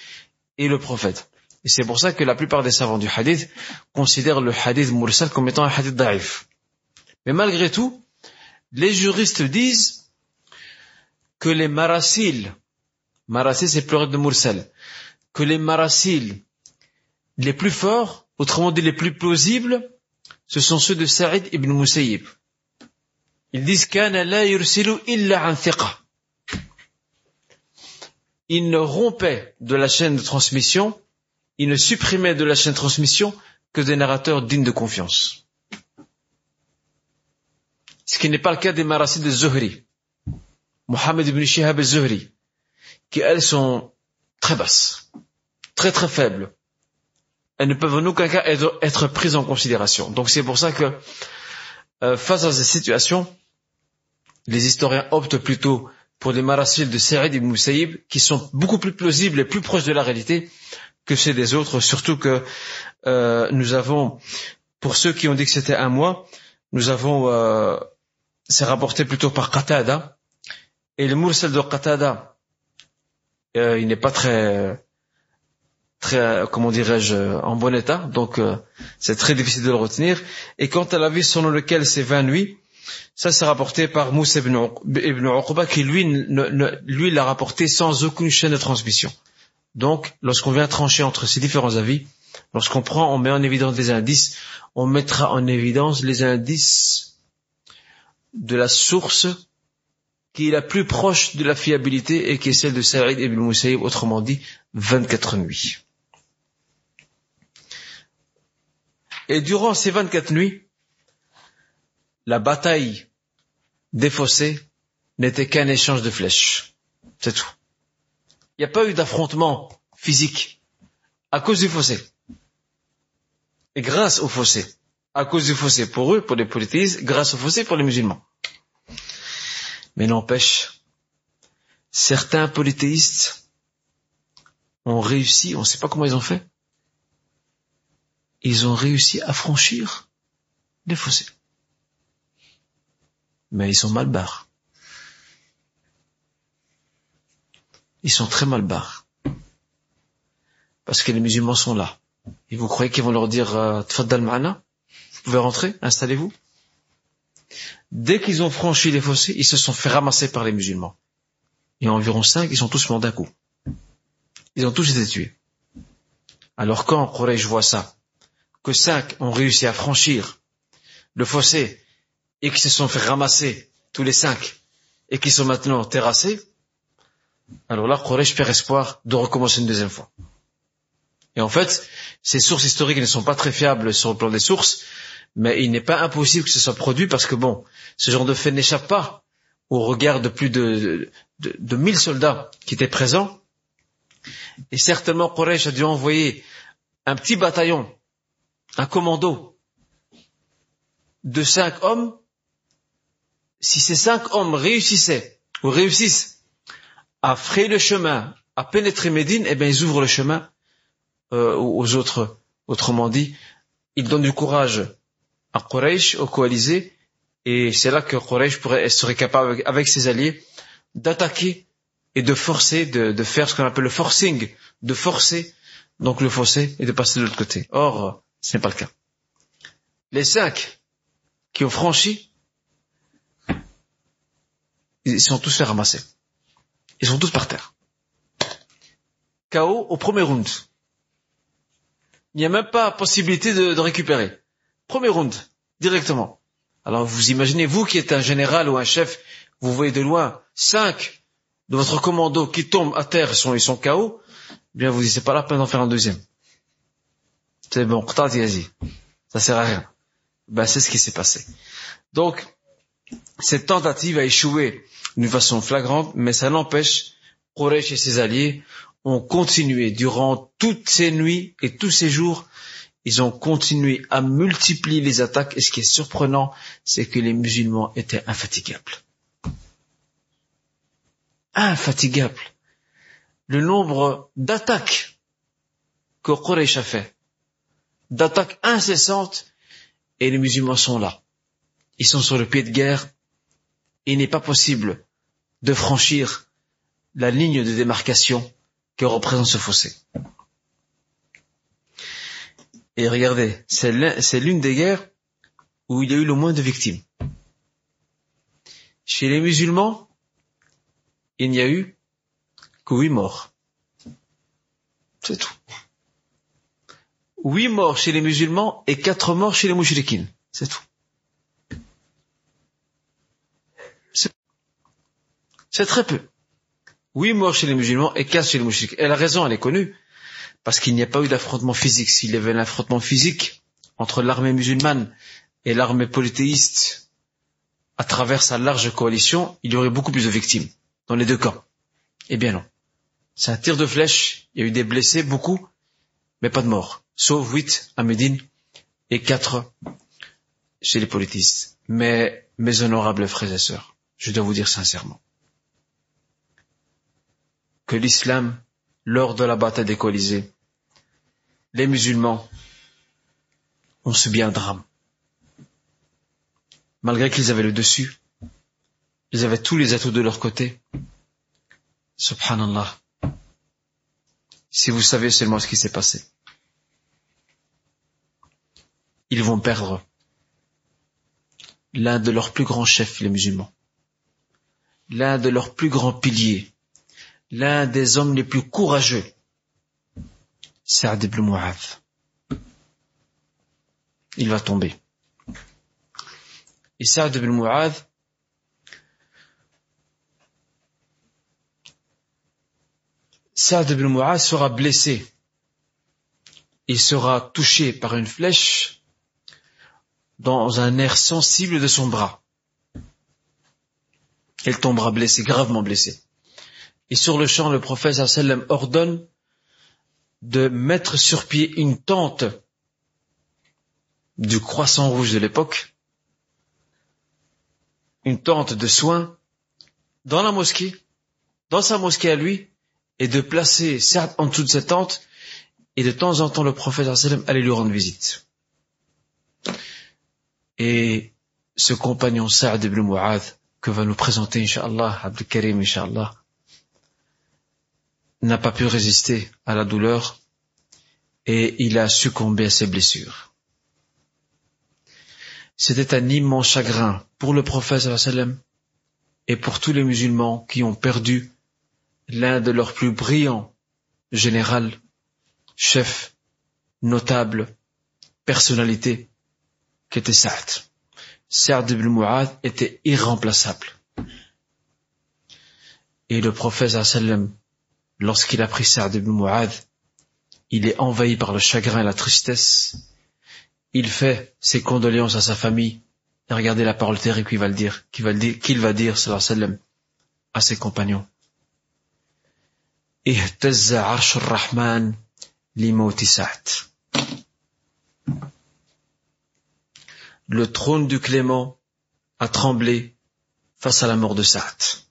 et le prophète. Et c'est pour ça que la plupart des savants du hadith considèrent le hadith mursal comme étant un hadith daif. Mais malgré tout, les juristes disent que les marasil, marasil c'est pluriel de mursal, que les marasil les plus forts, autrement dit les plus plausibles, ce sont ceux de Saïd ibn Musayyib. Ils disent kana la yursilu illa an Il ne rompait de la chaîne de transmission, il ne supprimait de la chaîne de transmission que des narrateurs dignes de confiance. Ce qui n'est pas le cas des marasid de Zuhri. Mohammed ibn Shihab al-Zuhri, qui elles sont très basses, très très faibles. Elles ne peuvent en aucun cas être, prises en considération. Donc c'est pour ça que euh, face à ces situations, les historiens optent plutôt pour les marasil de Saïd ibn Musayyib, qui sont beaucoup plus plausibles et plus proches de la réalité que chez des autres, surtout que euh, nous avons, pour ceux qui ont dit que c'était un mois, nous avons, euh, c'est rapporté plutôt par Qatada, et le mursal de Qatada, euh, il n'est pas très, très, comment dirais-je, en bon état, donc euh, c'est très difficile de le retenir. Et quant à l'avis selon lequel c'est 20 nuits, ça c'est rapporté par Moussa ibn, ibn Uqba, qui lui, lui l'a rapporté sans aucune chaîne de transmission. Donc, lorsqu'on vient trancher entre ces différents avis, lorsqu'on prend, on met en évidence des indices, on mettra en évidence les indices de la source qui est la plus proche de la fiabilité et qui est celle de Saïd ibn Musayyib, autrement dit, 24 nuits. Et durant ces 24 nuits, la bataille des fossés n'était qu'un échange de flèches. C'est tout. Il n'y a pas eu d'affrontement physique à cause du fossé. Et grâce au fossé. À cause du fossé pour eux, pour les polythéistes, grâce au fossé pour les musulmans. Mais n'empêche, certains polythéistes ont réussi, on ne sait pas comment ils ont fait, ils ont réussi à franchir les fossés. Mais ils sont mal barres. Ils sont très mal barres. Parce que les musulmans sont là. Et vous croyez qu'ils vont leur dire, euh, Tfaddal ma'ana? Vous pouvez rentrer, installez-vous. Dès qu'ils ont franchi les fossés, ils se sont fait ramasser par les musulmans. Et environ cinq, ils sont tous morts d'un coup. Ils ont tous été tués. Alors quand Quraysh voit ça, que cinq ont réussi à franchir le fossé et qui se sont fait ramasser tous les cinq et qui sont maintenant terrassés, alors là, Quraysh perd espoir de recommencer une deuxième fois. Et en fait, ces sources historiques ne sont pas très fiables sur le plan des sources, mais il n'est pas impossible que ce soit produit parce que bon, ce genre de fait n'échappe pas au regard de plus de, de, de 1000 soldats qui étaient présents. Et certainement, Quraysh a dû envoyer un petit bataillon, un commando de cinq hommes. Si ces cinq hommes réussissaient ou réussissent à frayer le chemin, à pénétrer Médine, eh bien, ils ouvrent le chemin euh, aux autres. Autrement dit, ils donnent du courage à Quraysh, aux coalisés, et c'est là que Quraysh pourrait, serait capable, avec, ses alliés, d'attaquer et de forcer, de, de faire ce qu'on appelle le forcing, de forcer donc le fossé et de passer de l'autre côté. Or, ce n'est pas le cas. Les cinq qui ont franchi, ils sont tous fait ramasser. Ils sont tous par terre. KO au premier round. Il n'y a même pas possibilité de, de récupérer. Premier round, directement. Alors vous imaginez, vous qui êtes un général ou un chef, vous voyez de loin cinq de votre commando qui tombent à terre, ils sont, ils sont KO, eh bien vous dites c'est pas la peine d'en faire un deuxième. C'est bon, ça sert à rien. Ben c'est ce qui s'est passé. Donc cette tentative a échoué d'une façon flagrante, mais ça n'empêche Quraysh et ses alliés ont continué durant toutes ces nuits et tous ces jours, ils ont continué à multiplier les attaques et ce qui est surprenant, c'est que les musulmans étaient infatigables. Infatigables. Le nombre d'attaques que Quraysh a fait, d'attaques incessantes, et les musulmans sont là. Ils sont sur le pied de guerre. Il n'est pas possible de franchir la ligne de démarcation que représente ce fossé. Et regardez, c'est l'une des guerres où il y a eu le moins de victimes. Chez les musulmans, il n'y a eu que huit morts. C'est tout. Huit morts chez les musulmans et quatre morts chez les mouchriquines. C'est tout. C'est très peu. Huit morts chez les musulmans et quatre chez les mouchriquines. Et la raison, elle est connue. Parce qu'il n'y a pas eu d'affrontement physique. S'il y avait un affrontement physique entre l'armée musulmane et l'armée polythéiste à travers sa large coalition, il y aurait beaucoup plus de victimes dans les deux camps. Eh bien non. C'est un tir de flèche, il y a eu des blessés, beaucoup, mais pas de morts. Sauf huit à Médine et quatre chez les polythéistes. Mais, mes honorables frères et sœurs, je dois vous dire sincèrement que l'islam, lors de la bataille des coalisés, les musulmans ont subi un drame. Malgré qu'ils avaient le dessus, ils avaient tous les atouts de leur côté. Subhanallah. Si vous savez seulement ce qui s'est passé. Ils vont perdre l'un de leurs plus grands chefs, les musulmans. L'un de leurs plus grands piliers. L'un des hommes les plus courageux. Saad ibn Mu'adh. Il va tomber. Et Saad ibn Mu'adh Saad ibn Mu'adh sera blessé. Il sera touché par une flèche dans un air sensible de son bras. Il tombera blessé, gravement blessé. Et sur le champ, le prophète sallam ordonne de mettre sur pied une tente du croissant rouge de l'époque, une tente de soins dans la mosquée, dans sa mosquée à lui, et de placer certes en dessous de cette tente, et de temps en temps le prophète sallam allait lui rendre visite. Et ce compagnon Saad ibn Mu'adh que va nous présenter, Inch'Allah, Abdul Karim, Inch'Allah, n'a pas pu résister à la douleur et il a succombé à ses blessures. C'était un immense chagrin pour le prophète et pour tous les musulmans qui ont perdu l'un de leurs plus brillants général, chef, notable, personnalité, qui était Saad. Saad ibn Mu'adh était irremplaçable. Et le prophète Lorsqu'il apprit Saad ibn Mu'adh, il est envahi par le chagrin et la tristesse. Il fait ses condoléances à sa famille. Et regardez la parole terrible qu'il va le dire, qu'il va, le dire, qu'il va dire, sallam, à ses compagnons. rahman Le trône du Clément a tremblé face à la mort de Sa'd.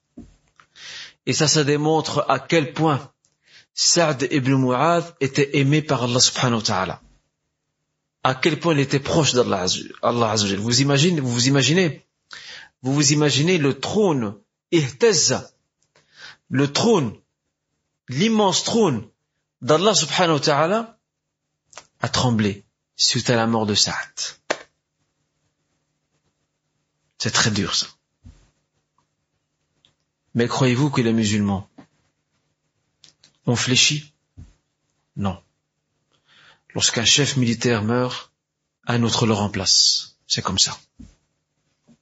Et ça, ça démontre à quel point Saad ibn Mu'adh était aimé par Allah subhanahu wa ta'ala. À quel point il était proche d'Allah Allah Vous imaginez, vous vous imaginez, vous vous imaginez le trône, ihtazza, le trône, l'immense trône d'Allah subhanahu wa ta'ala a tremblé suite à la mort de Saad. C'est très dur ça. Mais croyez-vous que les musulmans ont fléchi Non. Lorsqu'un chef militaire meurt, un autre le remplace. C'est comme ça.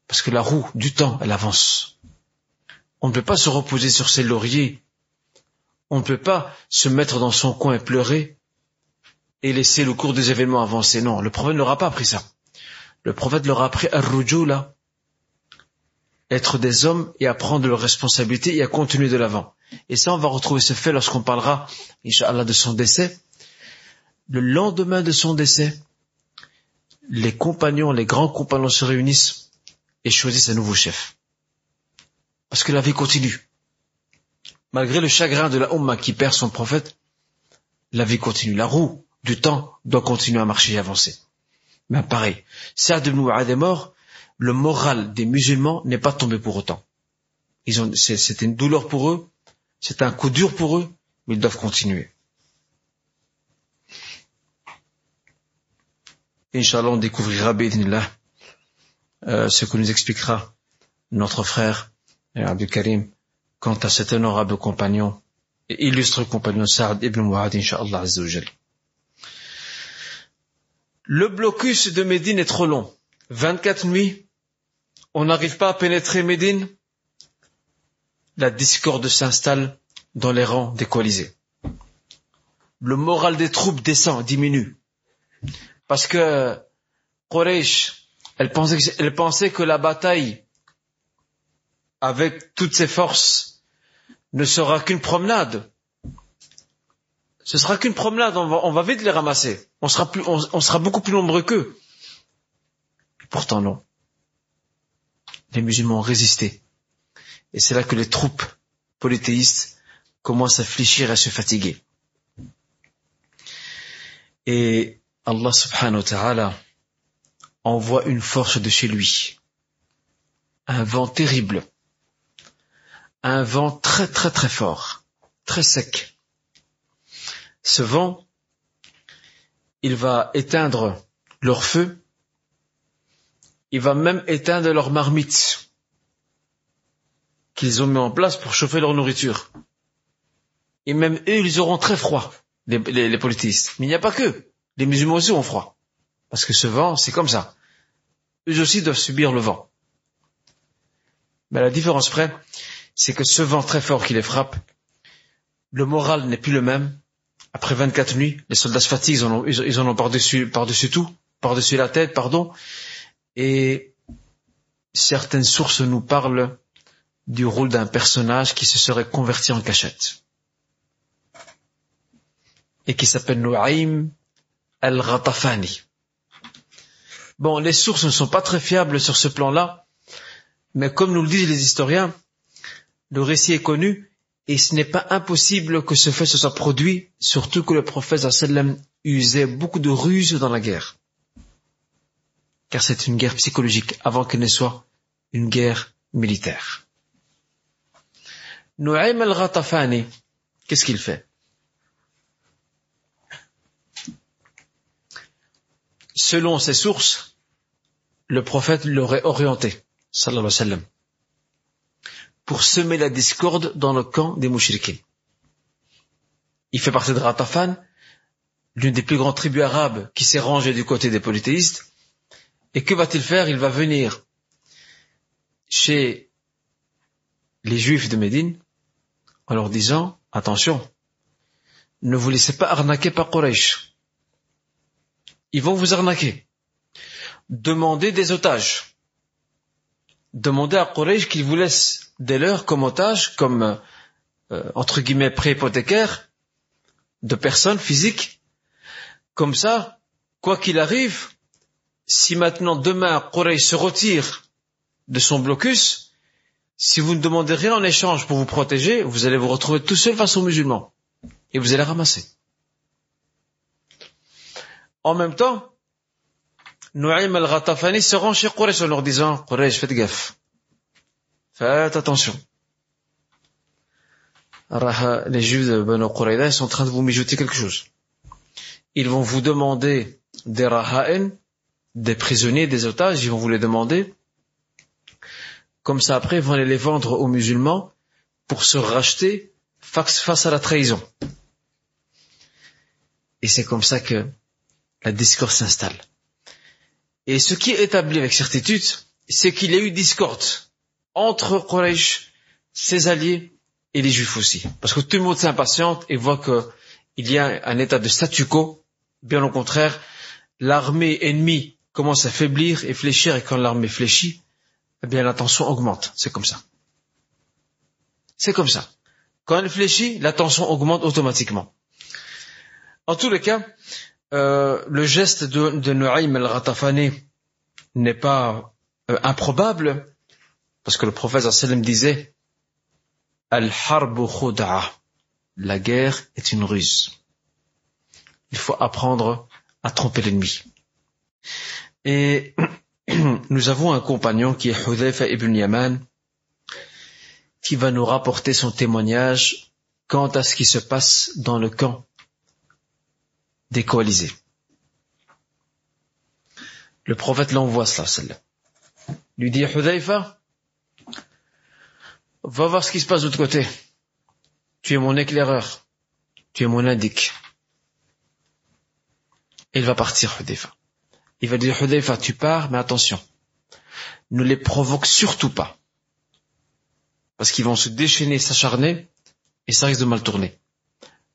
Parce que la roue du temps, elle avance. On ne peut pas se reposer sur ses lauriers. On ne peut pas se mettre dans son coin et pleurer et laisser le cours des événements avancer. Non, le prophète n'aura pas appris ça. Le prophète leur a appris là être des hommes et à prendre leurs responsabilités et à continuer de l'avant. Et ça, on va retrouver ce fait lorsqu'on parlera, Inch'Allah, de son décès. Le lendemain de son décès, les compagnons, les grands compagnons se réunissent et choisissent un nouveau chef. Parce que la vie continue. Malgré le chagrin de la Ummah qui perd son prophète, la vie continue. La roue du temps doit continuer à marcher et avancer. Mais pareil, Saad ibn Mu'ad est mort, le moral des musulmans n'est pas tombé pour autant. Ils ont, c'est une douleur pour eux, c'est un coup dur pour eux, mais ils doivent continuer. Inch'Allah, on découvrira, euh, ce que nous expliquera notre frère euh, Abdul Karim quant à cet honorable compagnon et illustre compagnon Saad ibn Mu'ad, Inch'Allah Le blocus de Médine est trop long. 24 nuits on n'arrive pas à pénétrer Médine, la discorde s'installe dans les rangs des coalisés. Le moral des troupes descend, diminue. Parce que Quraysh, elle pensait, elle pensait que la bataille avec toutes ses forces ne sera qu'une promenade. Ce sera qu'une promenade, on va, vite les ramasser. On sera, plus, on sera beaucoup plus nombreux qu'eux. Pourtant non les musulmans ont résisté. Et c'est là que les troupes polythéistes commencent à fléchir et à se fatiguer. Et Allah subhanahu wa ta'ala envoie une force de chez lui. Un vent terrible. Un vent très très très fort. Très sec. Ce vent, il va éteindre leur feu. Il va même éteindre leur marmite qu'ils ont mis en place pour chauffer leur nourriture. Et même eux, ils auront très froid, les, politistes. Mais il n'y a pas que. Les musulmans aussi ont froid. Parce que ce vent, c'est comme ça. Eux aussi doivent subir le vent. Mais la différence près, c'est que ce vent très fort qui les frappe, le moral n'est plus le même. Après 24 nuits, les soldats se fatiguent, ils en ont, par-dessus tout, par-dessus la tête, pardon. Et certaines sources nous parlent du rôle d'un personnage qui se serait converti en cachette. Et qui s'appelle Nu'aym al-Ghatafani. Bon, les sources ne sont pas très fiables sur ce plan-là, mais comme nous le disent les historiens, le récit est connu et ce n'est pas impossible que ce fait se soit produit, surtout que le prophète sallam usait beaucoup de ruses dans la guerre. Car c'est une guerre psychologique avant qu'elle ne soit une guerre militaire. Nu'aym al-Ghatafani, qu'est-ce qu'il fait? Selon ses sources, le prophète l'aurait orienté, sallallahu alayhi wa sallam, pour semer la discorde dans le camp des mouchriquins. Il fait partie de Ratafan, l'une des plus grandes tribus arabes qui s'est rangée du côté des polythéistes. Et que va-t-il faire? Il va venir chez les juifs de Médine en leur disant, attention, ne vous laissez pas arnaquer par Quraysh. Ils vont vous arnaquer. Demandez des otages. Demandez à Quraysh qu'il vous laisse des leurs comme otages, comme, euh, entre guillemets, pré-hypothécaires de personnes physiques. Comme ça, quoi qu'il arrive, si maintenant demain Quraysh se retire de son blocus, si vous ne demandez rien en échange pour vous protéger, vous allez vous retrouver tout seul face aux musulmans. Et vous allez ramasser. En même temps, Nu'aym al-Ghatafani se rend chez Quraysh en leur disant, Quraysh, faites gaffe. Faites attention. Les juifs de Banu Qurayda sont en train de vous mijoter quelque chose. Ils vont vous demander des raha'en, des prisonniers, des otages, ils vont vous les demander. Comme ça, après, ils vont aller les vendre aux musulmans pour se racheter face à la trahison. Et c'est comme ça que la discorde s'installe. Et ce qui est établi avec certitude, c'est qu'il y a eu discorde entre Quraysh, ses alliés et les Juifs aussi. Parce que tout le monde s'impatiente et voit qu'il y a un état de statu quo. Bien au contraire, l'armée ennemie commence à faiblir et fléchir et quand l'armée fléchit, eh bien la tension augmente. C'est comme ça. C'est comme ça. Quand elle fléchit, la tension augmente automatiquement. En tous les cas, euh, le geste de, de Nu'aym al-Ghatafani n'est pas euh, improbable, parce que le prophète sallam disait Al-harbu. La guerre est une ruse. Il faut apprendre à tromper l'ennemi. Et <clears throat> nous avons un compagnon qui est Hudhayfa ibn Yaman, qui va nous rapporter son témoignage quant à ce qui se passe dans le camp des coalisés. Le prophète l'envoie, cela, lui dit Hudhayfa, va voir ce qui se passe de l'autre côté. Tu es mon éclaireur, tu es mon indique. Il va partir, Hudhayfa. Il va dire, Hudhayfa, tu pars, mais attention, ne les provoque surtout pas. Parce qu'ils vont se déchaîner, s'acharner, et ça risque de mal tourner.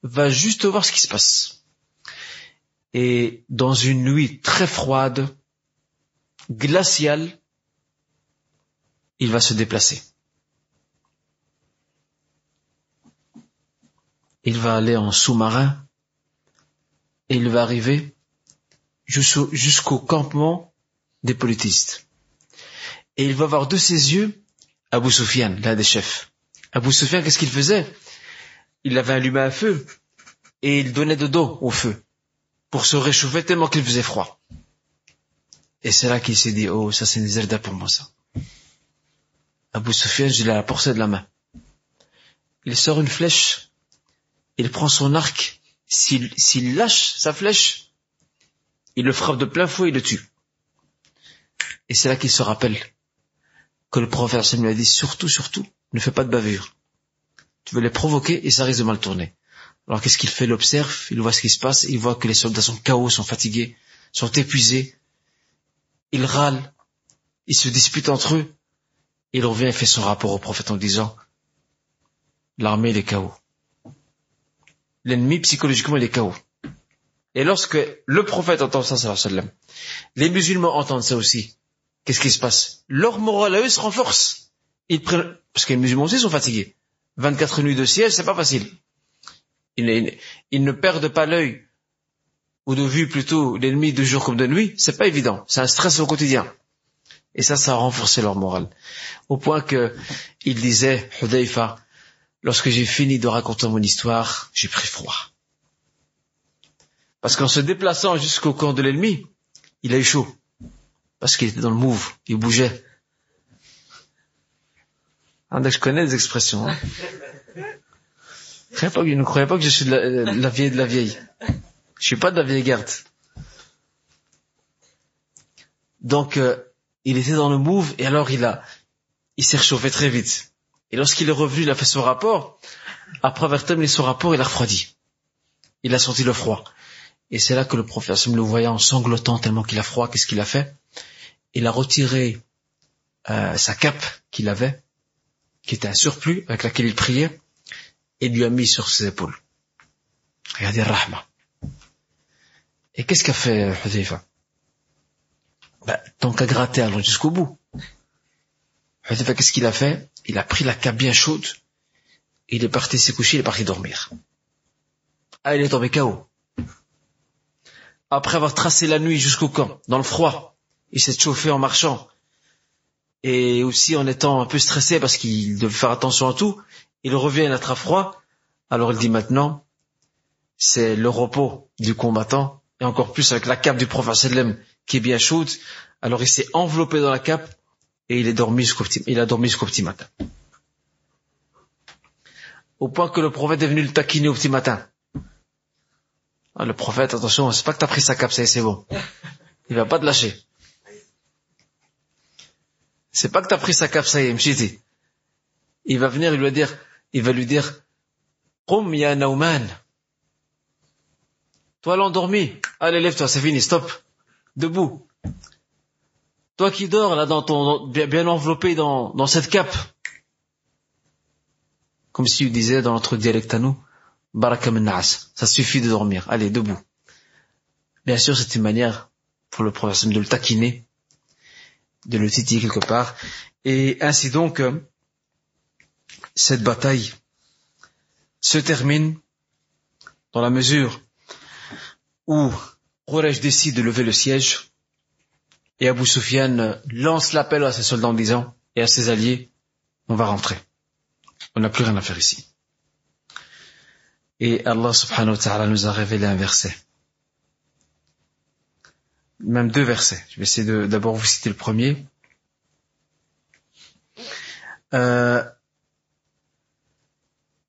Va juste voir ce qui se passe. Et dans une nuit très froide, glaciale, il va se déplacer. Il va aller en sous-marin et il va arriver jusqu'au campement des politistes. Et il va voir de ses yeux Abu Sufyan, l'un des chefs. Abu Sufyan, qu'est-ce qu'il faisait? Il avait allumé un feu et il donnait de dos au feu pour se réchauffer tellement qu'il faisait froid. Et c'est là qu'il s'est dit, oh, ça c'est une zerda pour moi, ça. Abu Sufyan, je l'ai la portée de la main. Il sort une flèche, il prend son arc, s'il lâche sa flèche, il le frappe de plein fouet et le tue. Et c'est là qu'il se rappelle que le prophète lui a dit, surtout, surtout, ne fais pas de bavure. Tu veux les provoquer et ça risque de mal tourner. Alors qu'est-ce qu'il fait? Il observe, il voit ce qui se passe, il voit que les soldats sont chaos, sont fatigués, sont épuisés. Il râle, ils se disputent entre eux. Il revient et fait son rapport au prophète en disant, l'armée est chaos. L'ennemi psychologiquement il est chaos. Et lorsque le prophète entend ça, sallam, les musulmans entendent ça aussi. Qu'est-ce qui se passe? Leur morale à eux se renforce. Ils prennent, parce que les musulmans aussi sont fatigués. 24 nuits de siège, c'est pas facile. Ils, ne perdent pas l'œil ou de vue plutôt l'ennemi de jour comme de nuit, c'est pas évident. C'est un stress au quotidien. Et ça, ça a renforcé leur morale. Au point que il disait, Hudayfa, lorsque j'ai fini de raconter mon histoire, j'ai pris froid. Parce qu'en se déplaçant jusqu'au camp de l'ennemi, il a eu chaud. Parce qu'il était dans le move, il bougeait. Ah, je connais les expressions. Hein. ne croyez pas que je suis de la, vieille de la vieille. Je suis pas de la vieille garde. Donc, euh, il était dans le move et alors il a, il s'est réchauffé très vite. Et lorsqu'il est revenu, il a fait son rapport. Après avoir terminé son rapport, il a refroidi. Il a senti le froid. Et c'est là que le professeur, le voyant sanglotant tellement qu'il a froid, qu'est-ce qu'il a fait? Il a retiré euh, sa cape qu'il avait, qui était un surplus avec laquelle il priait, et lui a mis sur ses épaules. Regardez Rahma. Et qu'est-ce qu'a fait Hudayfa? Ben, Tant qu'à gratter, allons jusqu'au bout. Hudayfa, qu'est-ce qu'il a fait? Il a pris la cape bien chaude, il est parti se coucher, il est parti dormir. Ah, il est tombé KO. Après avoir tracé la nuit jusqu'au camp, dans le froid, il s'est chauffé en marchant, et aussi en étant un peu stressé parce qu'il devait faire attention à tout, il revient, a très froid, alors il dit maintenant, c'est le repos du combattant, et encore plus avec la cape du prophète qui est bien chaude, alors il s'est enveloppé dans la cape, et il est dormi petit, il a dormi jusqu'au petit matin. Au point que le prophète est venu le taquiner au petit matin. Ah, le prophète, attention, c'est pas que t'as pris sa cape, c'est bon. Il va pas te lâcher. C'est pas que t'as pris sa cape, ça y est, mchiti. Il va venir, il va dire, il va lui dire, Qum ya Nauman. Toi l'endormi, allez lève-toi, c'est fini, stop. Debout. Toi qui dors là dans ton bien, enveloppé dans, cette cape. Comme si tu disait dans notre dialecte à nous, Ça suffit de dormir. Allez, debout. Bien sûr, c'est une manière pour le professeur de le taquiner de le titiller quelque part. Et ainsi donc, euh, cette bataille se termine dans la mesure où Quraysh décide de lever le siège et Abu Sufyan lance l'appel à ses soldats en disant et à ses alliés, on va rentrer. On n'a plus rien à faire ici. Et Allah subhanahu wa ta'ala nous a révélé un verset même deux versets. Je vais essayer d'abord vous citer le premier. Euh,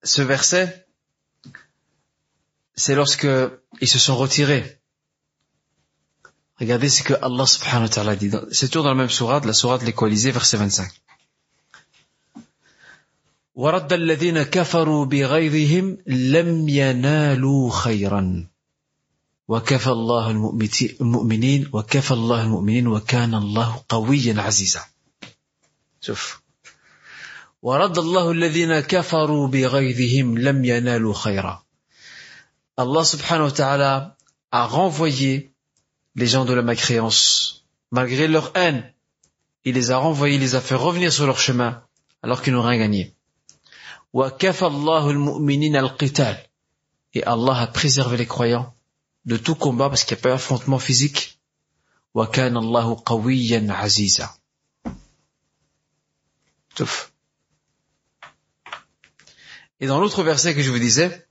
ce verset, c'est lorsque ils se sont retirés. Regardez ce que Allah subhanahu wa ta'ala dit. C'est toujours dans la même sourate, la sourate les coalisés, verset 25. ورد الذين كفروا بغيظهم لم ينالوا خيرا. وكفى الله المؤمنين وكفى الله المؤمنين وكان الله قويا عزيزا. شوف. ورد الله الذين كفروا بغيظهم لم ينالوا خيرا. الله سبحانه وتعالى a renvoyé les gens de la mécréance malgré leur haine il les a renvoyés il les a fait revenir sur leur chemin alors qu'ils n'ont rien gagné. Et Allah a préservé les croyants de tout combat parce qu'il n'y a pas eu affrontement physique. Et dans l'autre verset que je vous disais,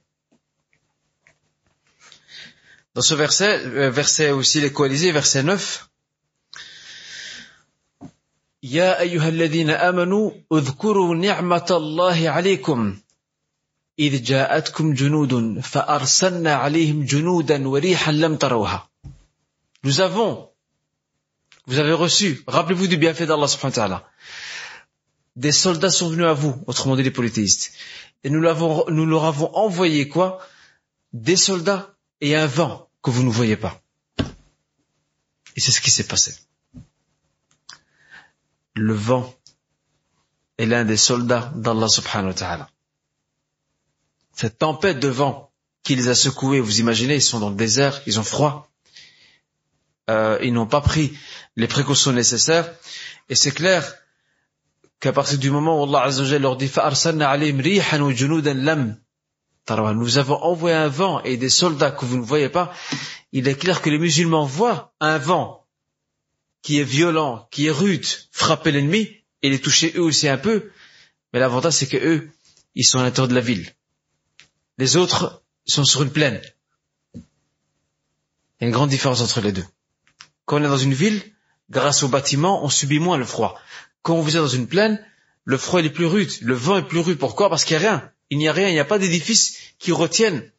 dans ce verset, euh, verset aussi les coalisés, verset 9, يا أيها الذين آمنوا اذكروا نعمة الله عليكم إذ جاءتكم جنود فأرسلنا عليهم جنودا وريحا لم تروها Nous avons, vous avez reçu, rappelez-vous du bienfait d'Allah subhanahu wa ta'ala. Des soldats sont venus à vous, autrement dit les polythéistes. Et nous, l'avons, nous leur avons envoyé quoi Des soldats et un vent que vous ne voyez pas. Et c'est ce qui s'est passé. le vent est l'un des soldats d'Allah subhanahu wa ta'ala. Cette tempête de vent qui les a secoués, vous imaginez, ils sont dans le désert, ils ont froid, euh, ils n'ont pas pris les précautions nécessaires, et c'est clair qu'à partir du moment où Allah Azzawajal leur dit nous avons envoyé un vent et des soldats que vous ne voyez pas, il est clair que les musulmans voient un vent qui est violent, qui est rude, frapper l'ennemi et les toucher eux aussi un peu. Mais l'avantage c'est que eux, ils sont à l'intérieur de la ville. Les autres sont sur une plaine. Il y a une grande différence entre les deux. Quand on est dans une ville, grâce aux bâtiments, on subit moins le froid. Quand vous êtes dans une plaine, le froid est plus rude, le vent est plus rude. Pourquoi? Parce qu'il n'y a rien. Il n'y a rien, il n'y a pas d'édifice qui retienne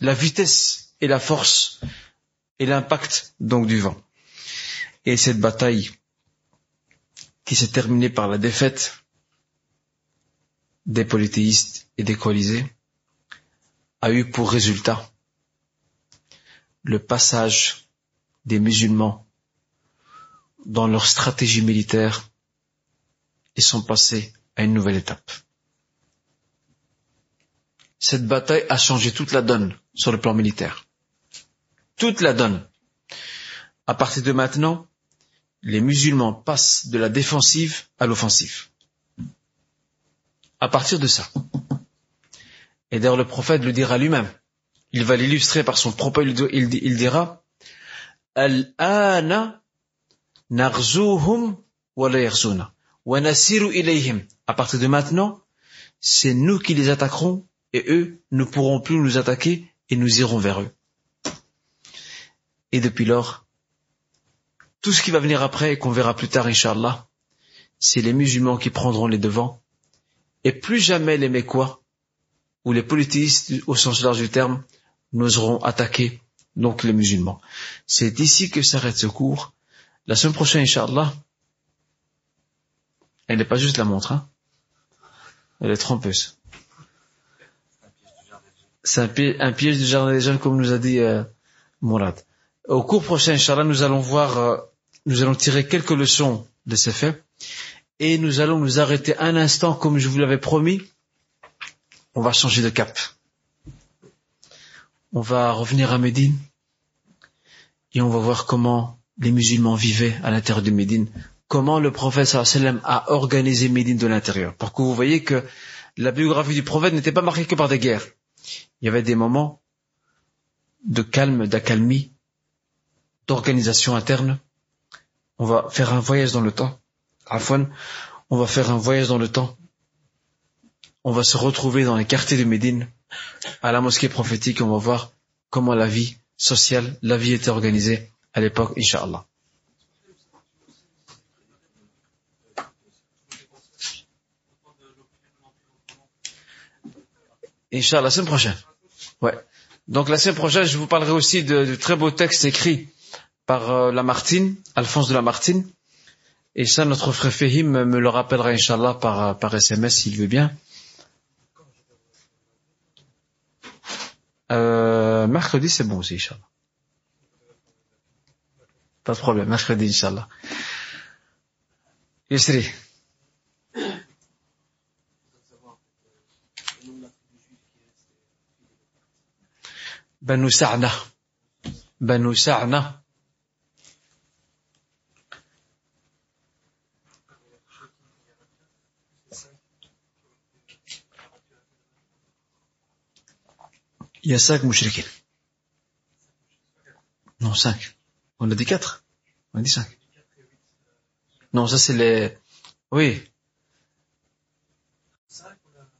la vitesse et la force et l'impact donc du vent. Et cette bataille qui s'est terminée par la défaite des polythéistes et des coalisés a eu pour résultat le passage des musulmans dans leur stratégie militaire et sont passés à une nouvelle étape. Cette bataille a changé toute la donne sur le plan militaire. Toute la donne. À partir de maintenant, les musulmans passent de la défensive à l'offensive. À partir de ça. Et d'ailleurs, le prophète le dira lui-même. Il va l'illustrer par son propos, il, il, dira, Al-ana narzuhum wa wa nasiru ilayhim. À partir de maintenant, c'est nous qui les attaquerons et eux ne pourront plus nous attaquer et nous irons vers eux. Et depuis lors, tout ce qui va venir après et qu'on verra plus tard, Inch'Allah, c'est les musulmans qui prendront les devants et plus jamais les Mécois ou les politistes au sens large du terme n'oseront attaquer donc les musulmans. C'est ici que s'arrête ce cours. La semaine prochaine, Inch'Allah, elle n'est pas juste la montre, hein. elle est trompeuse. C'est un, piège, du jardin des jeunes, comme nous a dit euh, Mourad. Au cours prochain, Inch'Allah, nous allons voir, euh, nous allons tirer quelques leçons de ces faits, et nous allons nous arrêter un instant, comme je vous l'avais promis. On va changer de cap. On va revenir à Médine, et on va voir comment les musulmans vivaient à l'intérieur de Médine, comment le prophète sallam a organisé Médine de l'intérieur. Pour que vous voyez que la biographie du prophète n'était pas marquée que par des guerres. Il y avait des moments de calme, d'accalmie, d'organisation interne. On va faire un voyage dans le temps. Afwan, on va faire un voyage dans le temps. On va se retrouver dans les quartiers de Médine, à la mosquée prophétique, on va voir comment la vie sociale, la vie était organisée à l'époque, Inch'Allah. Inch'Allah, la semaine prochaine. Ouais. Donc la semaine prochaine, je vous parlerai aussi de, de très beaux textes écrits par euh, Lamartine, Alphonse de Lamartine. Et ça, notre frère Fehim me le rappellera, Inch'Allah, par, par SMS, s'il veut bien. Euh, mercredi, c'est bon aussi, Inch'Allah. Pas de problème, mercredi, Inch'Allah. Yusri. Banu Sa'na. Banu Sa'na. Il y a cinq mouchriquins. Non, cinq. On a dit quatre. On a dit cinq. Non, ça c'est les... Oui.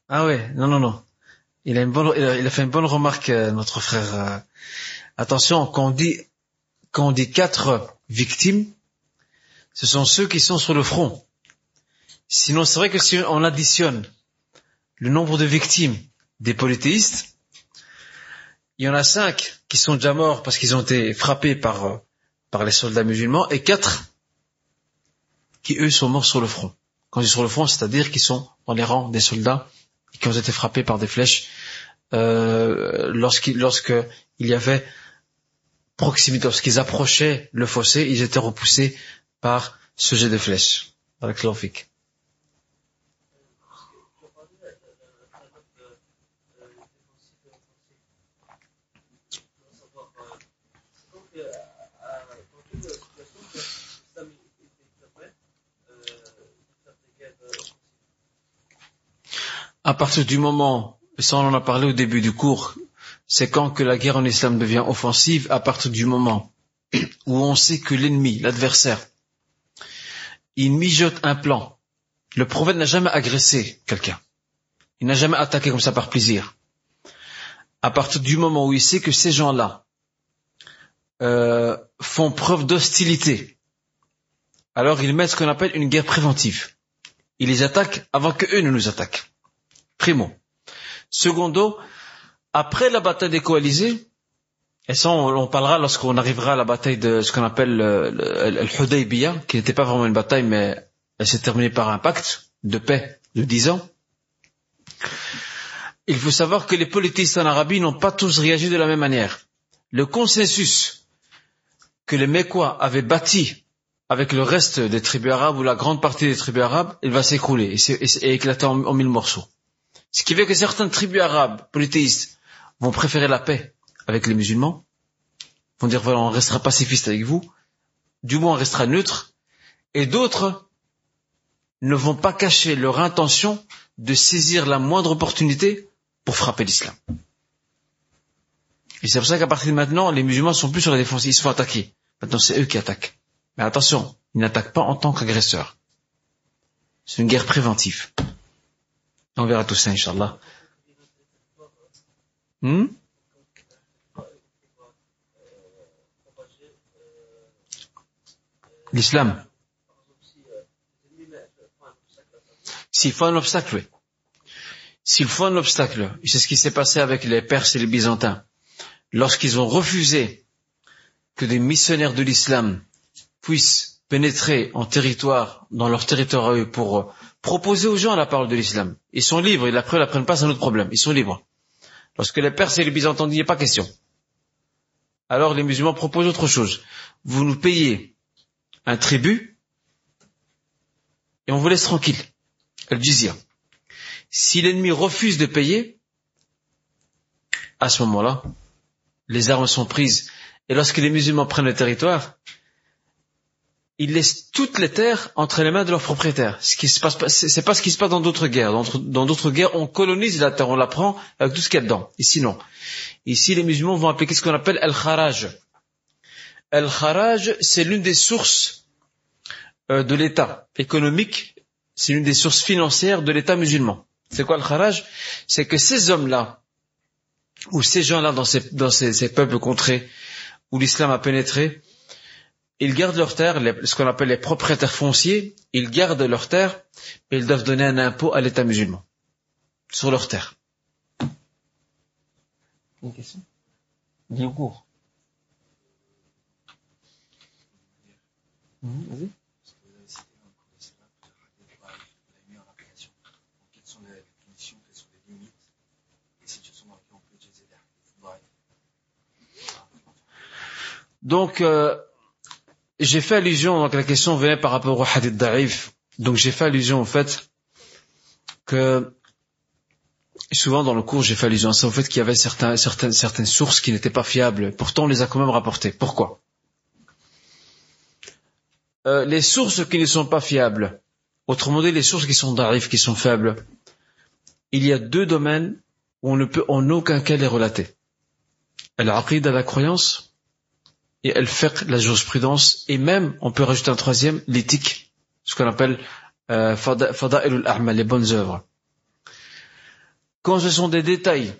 Ah oui, non, non, non. Il a, fait une bonne remarque, euh, notre frère euh, Attention, quand on dit, quand on dit quatre victimes, ce sont ceux qui sont sur le front. Sinon, c'est vrai que si on additionne le nombre de victimes des polythéistes, il y en a cinq qui sont déjà morts parce qu'ils ont été frappés par, euh, par les soldats musulmans et quatre qui, eux, sont morts sur le front. Quand je dis sur le front, c'est-à-dire qu'ils sont dans les rangs des soldats et qui ont été frappés par des flèches euh, lorsqu'il y avait proximité, lorsqu'ils approchaient le fossé, ils étaient repoussés par ce jet de flèches. Avec l'orphique. À partir du moment, ça on en a parlé au début du cours, c'est quand que la guerre en islam devient offensive, à partir du moment où on sait que l'ennemi, l'adversaire, il mijote un plan. Le prophète n'a jamais agressé quelqu'un. Il n'a jamais attaqué comme ça par plaisir. À partir du moment où il sait que ces gens-là euh, font preuve d'hostilité, alors il met ce qu'on appelle une guerre préventive. Il les attaque avant que eux ne nous attaquent. Primo. Secondo, après la bataille des coalisés, et ça on, parlera lorsqu'on arrivera à la bataille de ce qu'on appelle le, le, qui n'était pas vraiment une bataille, mais elle s'est terminée par un pacte de paix de dix ans. Il faut savoir que les politistes en Arabie n'ont pas tous réagi de la même manière. Le consensus que les Mécois avaient bâti avec le reste des tribus arabes ou la grande partie des tribus arabes, il va s'écrouler et, éclater en mille morceaux. Ce qui fait que certaines tribus arabes polythéistes vont préférer la paix avec les musulmans, vont dire voilà, on restera pacifiste avec vous, du moins on restera neutre, et d'autres ne vont pas cacher leur intention de saisir la moindre opportunité pour frapper l'islam. Et c'est pour ça qu'à partir de maintenant, les musulmans sont plus sur la défense, ils se font attaquer. Maintenant, c'est eux qui attaquent. Mais attention, ils n'attaquent pas en tant qu'agresseurs. C'est une guerre préventive. On verra tout ça, Inch'Allah. Hmm? L'islam. S'il faut un obstacle, oui. S'il faut un obstacle, c'est ce qui s'est passé avec les Perses et les Byzantins. Lorsqu'ils ont refusé que des missionnaires de l'islam puissent pénétrer en territoire, dans leur territoire à pour proposer aux gens la parole de l'islam. Ils sont libres, et après, ils la prennent pas, c'est un autre problème. Ils sont libres. Lorsque les Perses et les Byzantins n'y a pas question. Alors les musulmans proposent autre chose. Vous nous payez un tribut, et on vous laisse tranquille. Elle disait, si l'ennemi refuse de payer, à ce moment-là, les armes sont prises. Et lorsque les musulmans prennent le territoire, ils laissent toutes les terres entre les mains de leurs propriétaires. Ce qui se passe, c'est pas ce qui se passe dans d'autres guerres. Dans d'autres guerres, on colonise la terre, on la prend avec tout ce qu'il y a dedans. Ici, non. Ici, les musulmans vont appliquer ce qu'on appelle el-kharaj. El-kharaj, c'est l'une des sources euh, de l'État économique, c'est l'une des sources financières de l'État musulman. C'est quoi le kharaj? C'est que ces hommes-là, ou ces gens-là dans ces, dans ces, ces peuples contrés, où l'islam a pénétré, ils gardent leurs terres, ce qu'on appelle les propriétaires fonciers, ils gardent leurs terres, et ils doivent donner un impôt à l'État musulman sur leurs terres. Une question? Cours. Mmh, vas-y. Donc, euh, j'ai fait allusion, donc la question venait par rapport au hadith da'if. Donc j'ai fait allusion au fait que souvent dans le cours j'ai fait allusion à ça, au fait qu'il y avait certains, certaines, certaines sources qui n'étaient pas fiables. Pourtant on les a quand même rapportées. Pourquoi? Euh, Les sources qui ne sont pas fiables, autrement dit les sources qui sont da'if, qui sont faibles, il y a deux domaines où on ne peut en aucun cas les relater. Al-aqid à la croyance et elle fait la jurisprudence, et même, on peut rajouter un troisième, l'éthique, ce qu'on appelle euh, fada'ilul a'mal, les bonnes œuvres. Quand ce sont des détails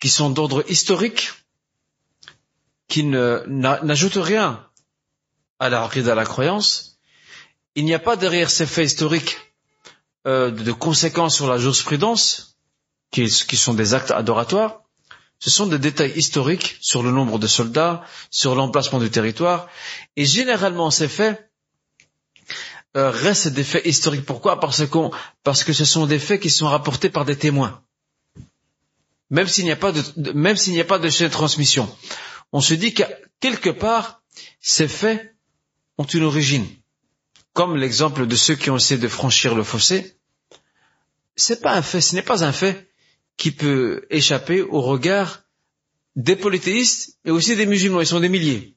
qui sont d'ordre historique, qui ne n'a- n'ajoute rien à la croyance, il n'y a pas derrière ces faits historiques euh, de de conséquences sur la jurisprudence, qui, qui sont des actes adoratoires. Ce sont des détails historiques sur le nombre de soldats, sur l'emplacement du territoire, et généralement ces faits euh, restent des faits historiques. Pourquoi? Parce qu'on, parce que ce sont des faits qui sont rapportés par des témoins. Même s'il n'y a pas de, a pas de chaîne de transmission, on se dit que quelque part ces faits ont une origine. Comme l'exemple de ceux qui ont essayé de franchir le fossé, c'est pas un fait, ce n'est pas un fait qui peut échapper au regard des polythéistes et aussi des musulmans. Ils sont des milliers.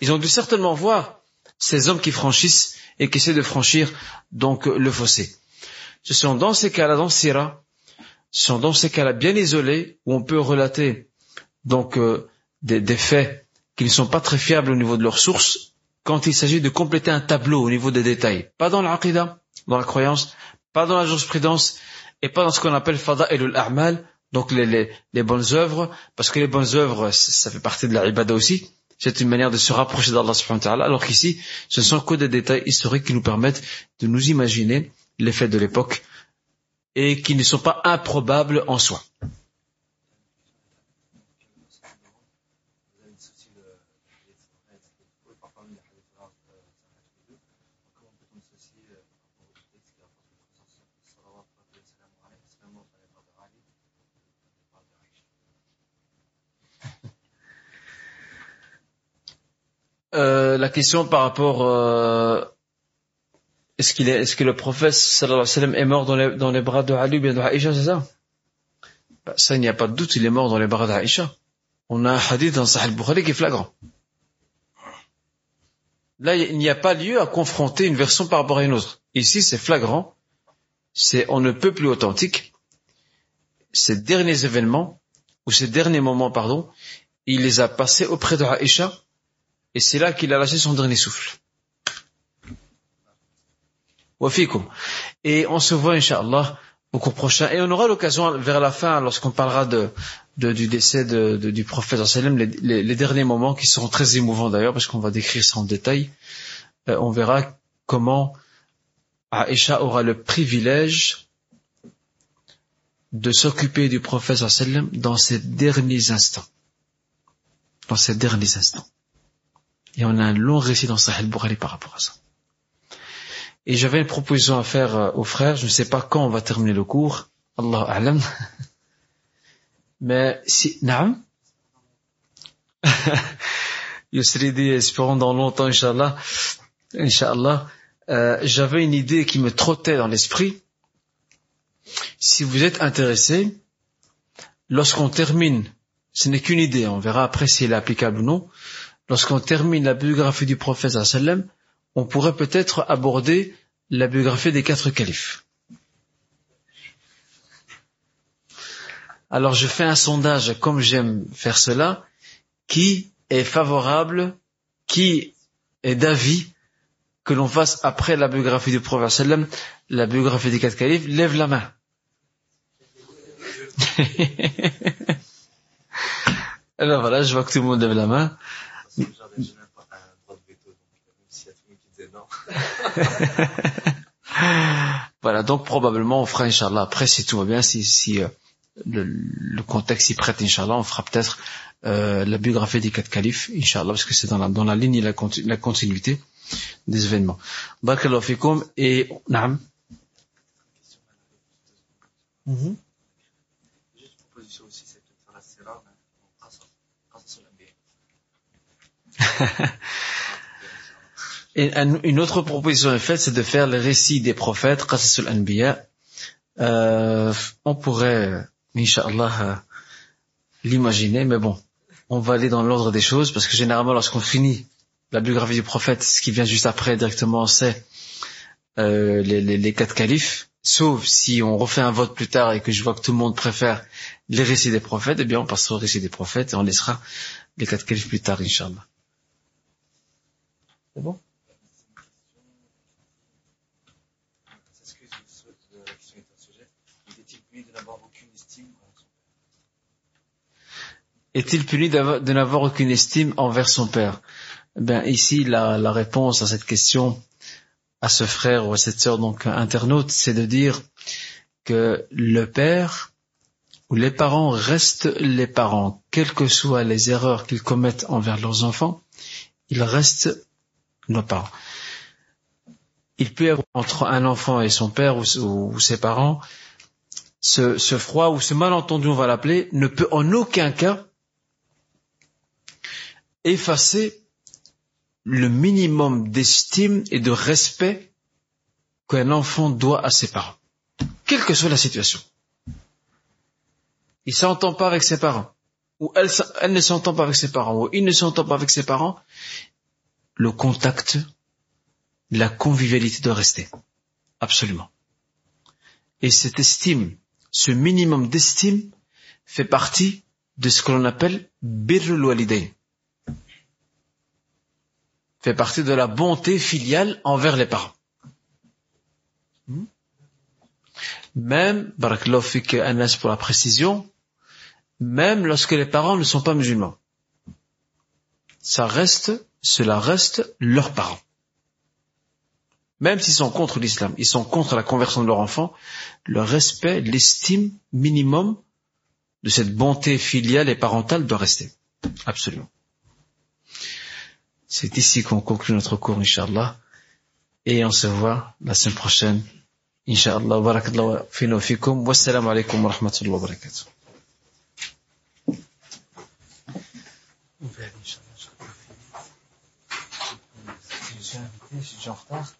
Ils ont dû certainement voir ces hommes qui franchissent et qui essaient de franchir donc le fossé. Ce sont dans ces cas-là, dans Syrah, ce sont dans ces cas-là bien isolés où on peut relater donc euh, des, des faits qui ne sont pas très fiables au niveau de leurs sources quand il s'agit de compléter un tableau au niveau des détails. Pas dans l'aqidah, dans la croyance, pas dans la jurisprudence et pas dans ce qu'on appelle fada el a'mal, donc les, bonnes œuvres, parce que les bonnes œuvres, ça fait partie de la aussi. C'est une manière de se rapprocher d'Allah subhanahu wa alors qu'ici, ce ne sont que des détails historiques qui nous permettent de nous imaginer les faits de l'époque et qui ne sont pas improbables en soi. Euh, la question par rapport euh, est-ce qu'il est est-ce que le prophète sallallahu est mort dans les, bras de Ali ou de Aïcha, c'est ça? Bah, Ça, il n'y a pas de doute, il est mort dans les bras d'Aïcha. On a un hadith dans Sahih al-Bukhari qui est flagrant. Là, il n'y a pas lieu à confronter une version par rapport à une autre. Ici, c'est flagrant. C'est on ne peut plus authentique. Ces derniers événements, ou ces derniers moments, pardon, il les a passés auprès de Aïcha, et c'est là qu'il a lâché son dernier souffle. Et on se voit, Inch'Allah, au cours prochain. Et on aura l'occasion, vers la fin, lorsqu'on parlera du décès du prophète, les, les- les derniers moments qui seront très émouvants d'ailleurs, parce qu'on va décrire ça en détail, euh, on verra comment Aïcha aura le privilège de s'occuper du prophète dans ses derniers instants. Dans ses derniers instants. Et on a un long récit dans Sahih al-Bukhari par rapport à ça. Et j'avais une proposition à faire euh, aux frères. Je ne sais pas quand on va terminer le cours. Allah a'lam. <laughs> Mais si, naam. <laughs> Yusridi, espérons dans longtemps, Inch'Allah. Inch'Allah. Euh, j'avais une idée qui me trottait dans l'esprit. Si vous êtes intéressé, lorsqu'on termine, ce n'est qu'une idée, on verra après si elle est applicable ou non, lorsqu'on termine la biographie du prophète sallam, on pourrait peut-être aborder la biographie des quatre califes. Alors je fais un sondage, comme j'aime faire cela, qui est favorable, qui est d'avis que l'on fasse après la biographie du prophète sallam, la biographie des quatre califes, lève la main. <laughs> Alors voilà, je vois que tout le monde lève la main. <laughs> Voilà, donc probablement on fera Inch'Allah après si tout va bien, si, si euh, le, contexte y prête Inch'Allah, on fera peut-être euh, la biographie des quatre califes, Inch'Allah, parce que c'est dans la, dans la ligne et la, conti- la continuité des événements. Barakallahu et naam. Mhm. Juste une proposition aussi, c'est peut-être faire la sira, mais en qasas, qasas al-anbiya. <laughs> Une autre proposition est faite, c'est de faire le récit des prophètes, Qasas al-Anbiya. Euh, on pourrait, Inch'Allah, euh, l'imaginer, mais bon, on va aller dans l'ordre des choses, parce que généralement, lorsqu'on finit la biographie du prophète, ce qui vient juste après directement, c'est euh, les quatre califes, sauf si on refait un vote plus tard et que je vois que tout le monde préfère les récits des prophètes, eh bien on passera au récit des prophètes et on laissera les quatre califes plus tard, Inch'Allah. Est-il puni de n'avoir aucune estime envers son père? Ben ici, la, la réponse à cette question, à ce frère ou à cette sœur donc internaute, c'est de dire que le père ou les parents restent les parents, quelles que soient les erreurs qu'ils commettent envers leurs enfants, ils restent nos parents. Il peut y avoir entre un enfant et son père ou, ses parents ce, froid ou ce malentendu, on va l'appeler, ne peut en aucun cas effacer le minimum d'estime et de respect qu'un enfant doit à ses parents, quelle que soit la situation. Il s'entend pas avec ses parents, ou elle ne s'entend pas avec ses parents, ou il ne s'entend pas avec ses parents, le contact, la convivialité doit rester. Absolument. Et cette estime, ce minimum d'estime, fait partie de ce que l'on appelle birrul walidain. Fait partie de la bonté filiale envers les parents. Hmm? Même, barakallahu Anas pour la précision, même lorsque les parents ne sont pas musulmans. Ça reste, cela reste leurs parents. Même s'ils sont contre l'islam, ils sont contre la conversion de leur enfant, le respect, l'estime minimum de cette bonté filiale et parentale doit rester. Absolument. C'est ici qu'on conclut notre cours, Inch'Allah. Et on se voit la semaine prochaine. Inch'Allah. Barakallahu fina wa fikum. Wassalamu alaikum wa rahmatullahi. Je suis en retard.